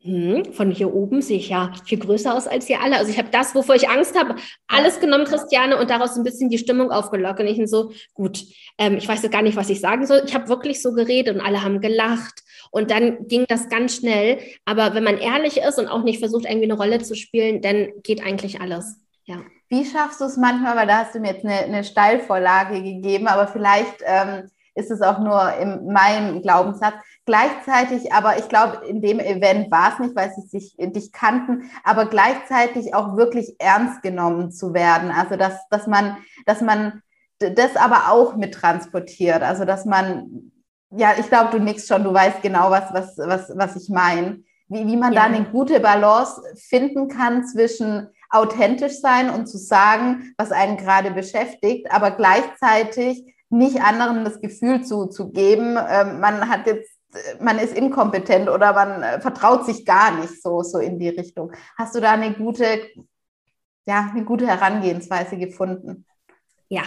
hm, von hier oben sehe ich ja viel größer aus als ihr alle. Also ich habe das, wovor ich Angst habe, alles genommen, Christiane, und daraus ein bisschen die Stimmung aufgelockt. Und ich so, gut, ähm, ich weiß gar nicht, was ich sagen soll. Ich habe wirklich so geredet und alle haben gelacht. Und dann ging das ganz schnell. Aber wenn man ehrlich ist und auch nicht versucht, irgendwie eine Rolle zu spielen, dann geht eigentlich alles. Ja. Wie schaffst du es manchmal, weil da hast du mir jetzt eine, eine Steilvorlage gegeben, aber vielleicht ähm, ist es auch nur in meinem Glaubenssatz. Gleichzeitig, aber ich glaube, in dem Event war es nicht, weil sie sich dich kannten, aber gleichzeitig auch wirklich ernst genommen zu werden. Also dass, dass man, dass man das aber auch mit transportiert. Also dass man, ja, ich glaube, du nix schon, du weißt genau, was, was, was, was ich meine. Wie, wie man ja. da eine gute Balance finden kann zwischen authentisch sein und zu sagen, was einen gerade beschäftigt, aber gleichzeitig nicht anderen das Gefühl zu, zu geben, ähm, man hat jetzt man ist inkompetent oder man äh, vertraut sich gar nicht so, so in die Richtung. Hast du da eine gute, ja, eine gute Herangehensweise gefunden? Ja.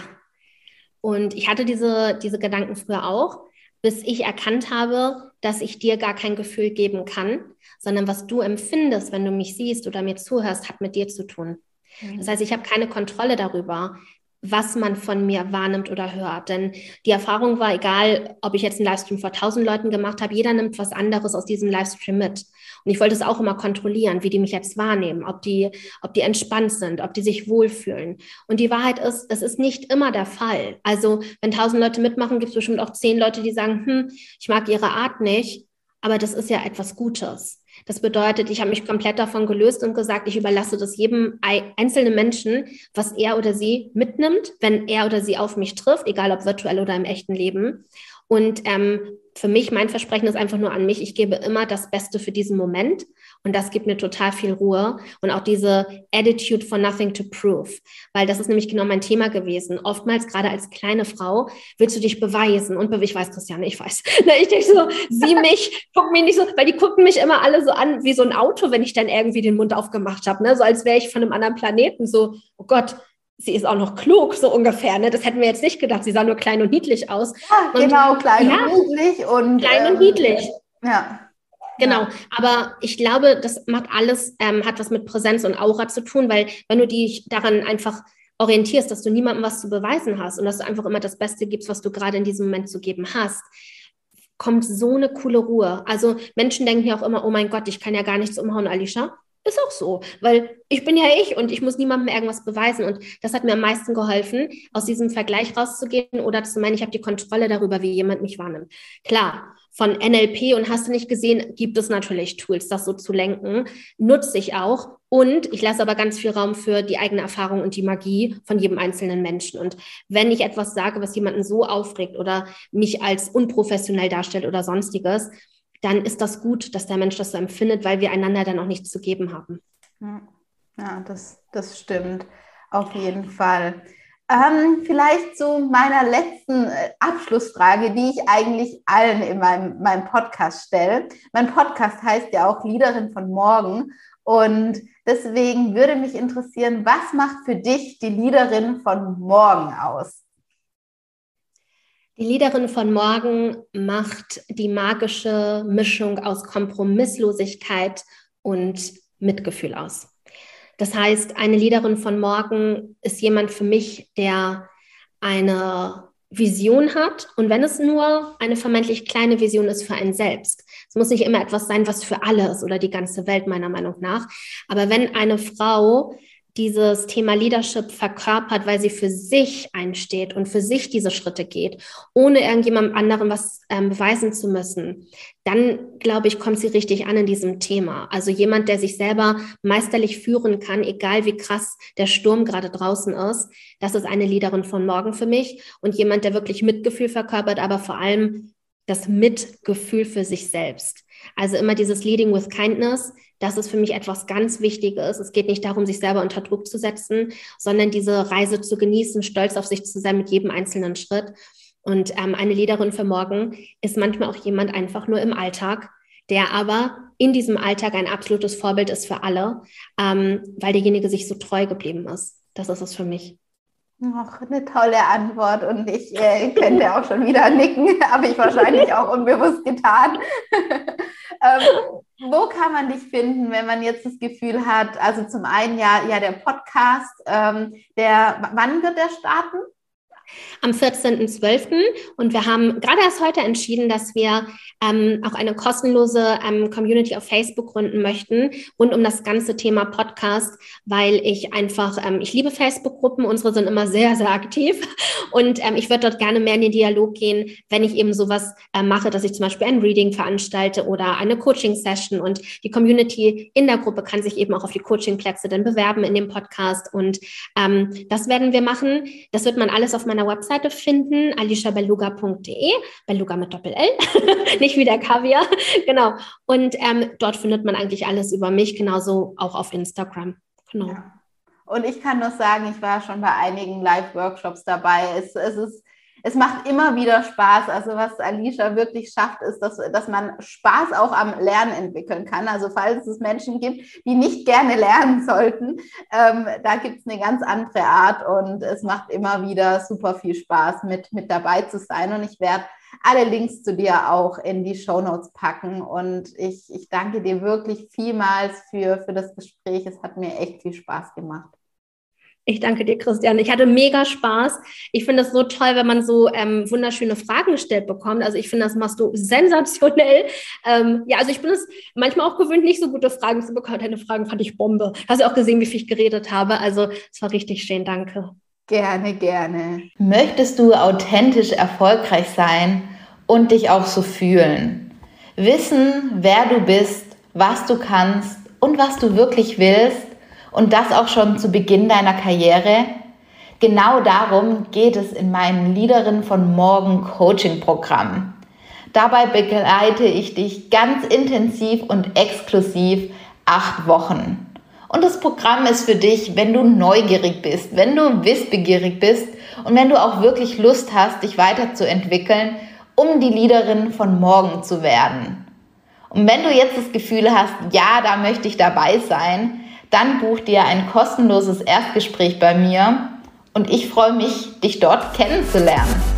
Und ich hatte diese, diese Gedanken früher auch, bis ich erkannt habe, dass ich dir gar kein Gefühl geben kann, sondern was du empfindest, wenn du mich siehst oder mir zuhörst, hat mit dir zu tun. Mhm. Das heißt, ich habe keine Kontrolle darüber, was man von mir wahrnimmt oder hört. Denn die Erfahrung war, egal ob ich jetzt einen Livestream vor tausend Leuten gemacht habe, jeder nimmt was anderes aus diesem Livestream mit. Und ich wollte es auch immer kontrollieren, wie die mich jetzt wahrnehmen, ob die, ob die entspannt sind, ob die sich wohlfühlen. Und die Wahrheit ist, es ist nicht immer der Fall. Also wenn tausend Leute mitmachen, gibt es bestimmt auch zehn Leute, die sagen, hm, ich mag ihre Art nicht, aber das ist ja etwas Gutes. Das bedeutet, ich habe mich komplett davon gelöst und gesagt, ich überlasse das jedem einzelnen Menschen, was er oder sie mitnimmt, wenn er oder sie auf mich trifft, egal ob virtuell oder im echten Leben. Und ähm, für mich, mein Versprechen ist einfach nur an mich, ich gebe immer das Beste für diesen Moment. Und das gibt mir total viel Ruhe und auch diese Attitude for nothing to prove, weil das ist nämlich genau mein Thema gewesen. Oftmals, gerade als kleine Frau, willst du dich beweisen und ich weiß, Christiane, ich weiß. Ich denke so, sieh mich, guck mich nicht so, weil die gucken mich immer alle so an wie so ein Auto, wenn ich dann irgendwie den Mund aufgemacht habe, ne? so als wäre ich von einem anderen Planeten, so, oh Gott, sie ist auch noch klug, so ungefähr. Ne? Das hätten wir jetzt nicht gedacht. Sie sah nur klein und niedlich aus. Ja, und, genau, klein ja, und niedlich. Und, klein ähm, und niedlich. Ja. Genau, aber ich glaube, das macht alles, ähm, hat was mit Präsenz und Aura zu tun, weil wenn du dich daran einfach orientierst, dass du niemandem was zu beweisen hast und dass du einfach immer das Beste gibst, was du gerade in diesem Moment zu geben hast, kommt so eine coole Ruhe. Also Menschen denken ja auch immer, oh mein Gott, ich kann ja gar nichts umhauen, Alicia. Ist auch so, weil ich bin ja ich und ich muss niemandem irgendwas beweisen. Und das hat mir am meisten geholfen, aus diesem Vergleich rauszugehen oder zu meinen, ich habe die Kontrolle darüber, wie jemand mich wahrnimmt. Klar, von NLP und hast du nicht gesehen, gibt es natürlich Tools, das so zu lenken. Nutze ich auch. Und ich lasse aber ganz viel Raum für die eigene Erfahrung und die Magie von jedem einzelnen Menschen. Und wenn ich etwas sage, was jemanden so aufregt oder mich als unprofessionell darstellt oder sonstiges, dann ist das gut, dass der Mensch das so empfindet, weil wir einander dann auch nichts zu geben haben. Ja, das, das stimmt. Auf jeden Fall. Ähm, vielleicht zu meiner letzten äh, Abschlussfrage, die ich eigentlich allen in meinem, meinem Podcast stelle. Mein Podcast heißt ja auch Liederin von morgen. Und deswegen würde mich interessieren, was macht für dich die Liederin von morgen aus? Die Liederin von morgen macht die magische Mischung aus Kompromisslosigkeit und Mitgefühl aus. Das heißt, eine Liederin von morgen ist jemand für mich, der eine Vision hat und wenn es nur eine vermeintlich kleine Vision ist für einen selbst. Es muss nicht immer etwas sein, was für alle ist oder die ganze Welt meiner Meinung nach. Aber wenn eine Frau dieses Thema Leadership verkörpert, weil sie für sich einsteht und für sich diese Schritte geht, ohne irgendjemandem anderen was ähm, beweisen zu müssen, dann glaube ich, kommt sie richtig an in diesem Thema. Also jemand, der sich selber meisterlich führen kann, egal wie krass der Sturm gerade draußen ist, das ist eine Leaderin von morgen für mich und jemand, der wirklich Mitgefühl verkörpert, aber vor allem das Mitgefühl für sich selbst. Also immer dieses Leading with Kindness, das ist für mich etwas ganz Wichtiges. Es geht nicht darum, sich selber unter Druck zu setzen, sondern diese Reise zu genießen, stolz auf sich zu sein mit jedem einzelnen Schritt. Und ähm, eine Leaderin für morgen ist manchmal auch jemand einfach nur im Alltag, der aber in diesem Alltag ein absolutes Vorbild ist für alle, ähm, weil derjenige sich so treu geblieben ist. Das ist es für mich. Ach, eine tolle Antwort und ich äh, könnte auch schon wieder nicken, habe ich wahrscheinlich auch unbewusst getan. ähm, wo kann man dich finden, wenn man jetzt das Gefühl hat, also zum einen ja, ja der Podcast, ähm, der, wann wird der starten? Am 14.12. Und wir haben gerade erst heute entschieden, dass wir ähm, auch eine kostenlose ähm, Community auf Facebook gründen möchten, rund um das ganze Thema Podcast, weil ich einfach, ähm, ich liebe Facebook-Gruppen, unsere sind immer sehr, sehr aktiv und ähm, ich würde dort gerne mehr in den Dialog gehen, wenn ich eben sowas äh, mache, dass ich zum Beispiel ein Reading veranstalte oder eine Coaching-Session und die Community in der Gruppe kann sich eben auch auf die Coaching-Plätze dann bewerben in dem Podcast und ähm, das werden wir machen. Das wird man alles auf meiner meiner Webseite finden, alishabeluga.de, Beluga mit Doppel-L, nicht wie der Kaviar, genau. Und ähm, dort findet man eigentlich alles über mich, genauso auch auf Instagram. Genau. Ja. Und ich kann nur sagen, ich war schon bei einigen Live-Workshops dabei. Es, es ist es macht immer wieder Spaß. Also was Alicia wirklich schafft, ist, dass, dass man Spaß auch am Lernen entwickeln kann. Also falls es Menschen gibt, die nicht gerne lernen sollten, ähm, da gibt es eine ganz andere Art und es macht immer wieder super viel Spaß, mit, mit dabei zu sein. Und ich werde alle Links zu dir auch in die Show Notes packen. Und ich, ich danke dir wirklich vielmals für, für das Gespräch. Es hat mir echt viel Spaß gemacht. Ich danke dir, Christian. Ich hatte mega Spaß. Ich finde es so toll, wenn man so ähm, wunderschöne Fragen gestellt bekommt. Also ich finde, das machst du sensationell. Ähm, ja, also ich bin es manchmal auch gewöhnt, nicht so gute Fragen zu bekommen. Deine Fragen fand ich Bombe. Hast du auch gesehen, wie viel ich geredet habe? Also es war richtig schön. Danke. Gerne, gerne. Möchtest du authentisch erfolgreich sein und dich auch so fühlen? Wissen, wer du bist, was du kannst und was du wirklich willst? Und das auch schon zu Beginn deiner Karriere. Genau darum geht es in meinem Leaderin von Morgen Coaching Programm. Dabei begleite ich dich ganz intensiv und exklusiv acht Wochen. Und das Programm ist für dich, wenn du neugierig bist, wenn du wissbegierig bist und wenn du auch wirklich Lust hast, dich weiterzuentwickeln, um die Leaderin von morgen zu werden. Und wenn du jetzt das Gefühl hast, ja, da möchte ich dabei sein, dann buch dir ein kostenloses Erstgespräch bei mir und ich freue mich, dich dort kennenzulernen.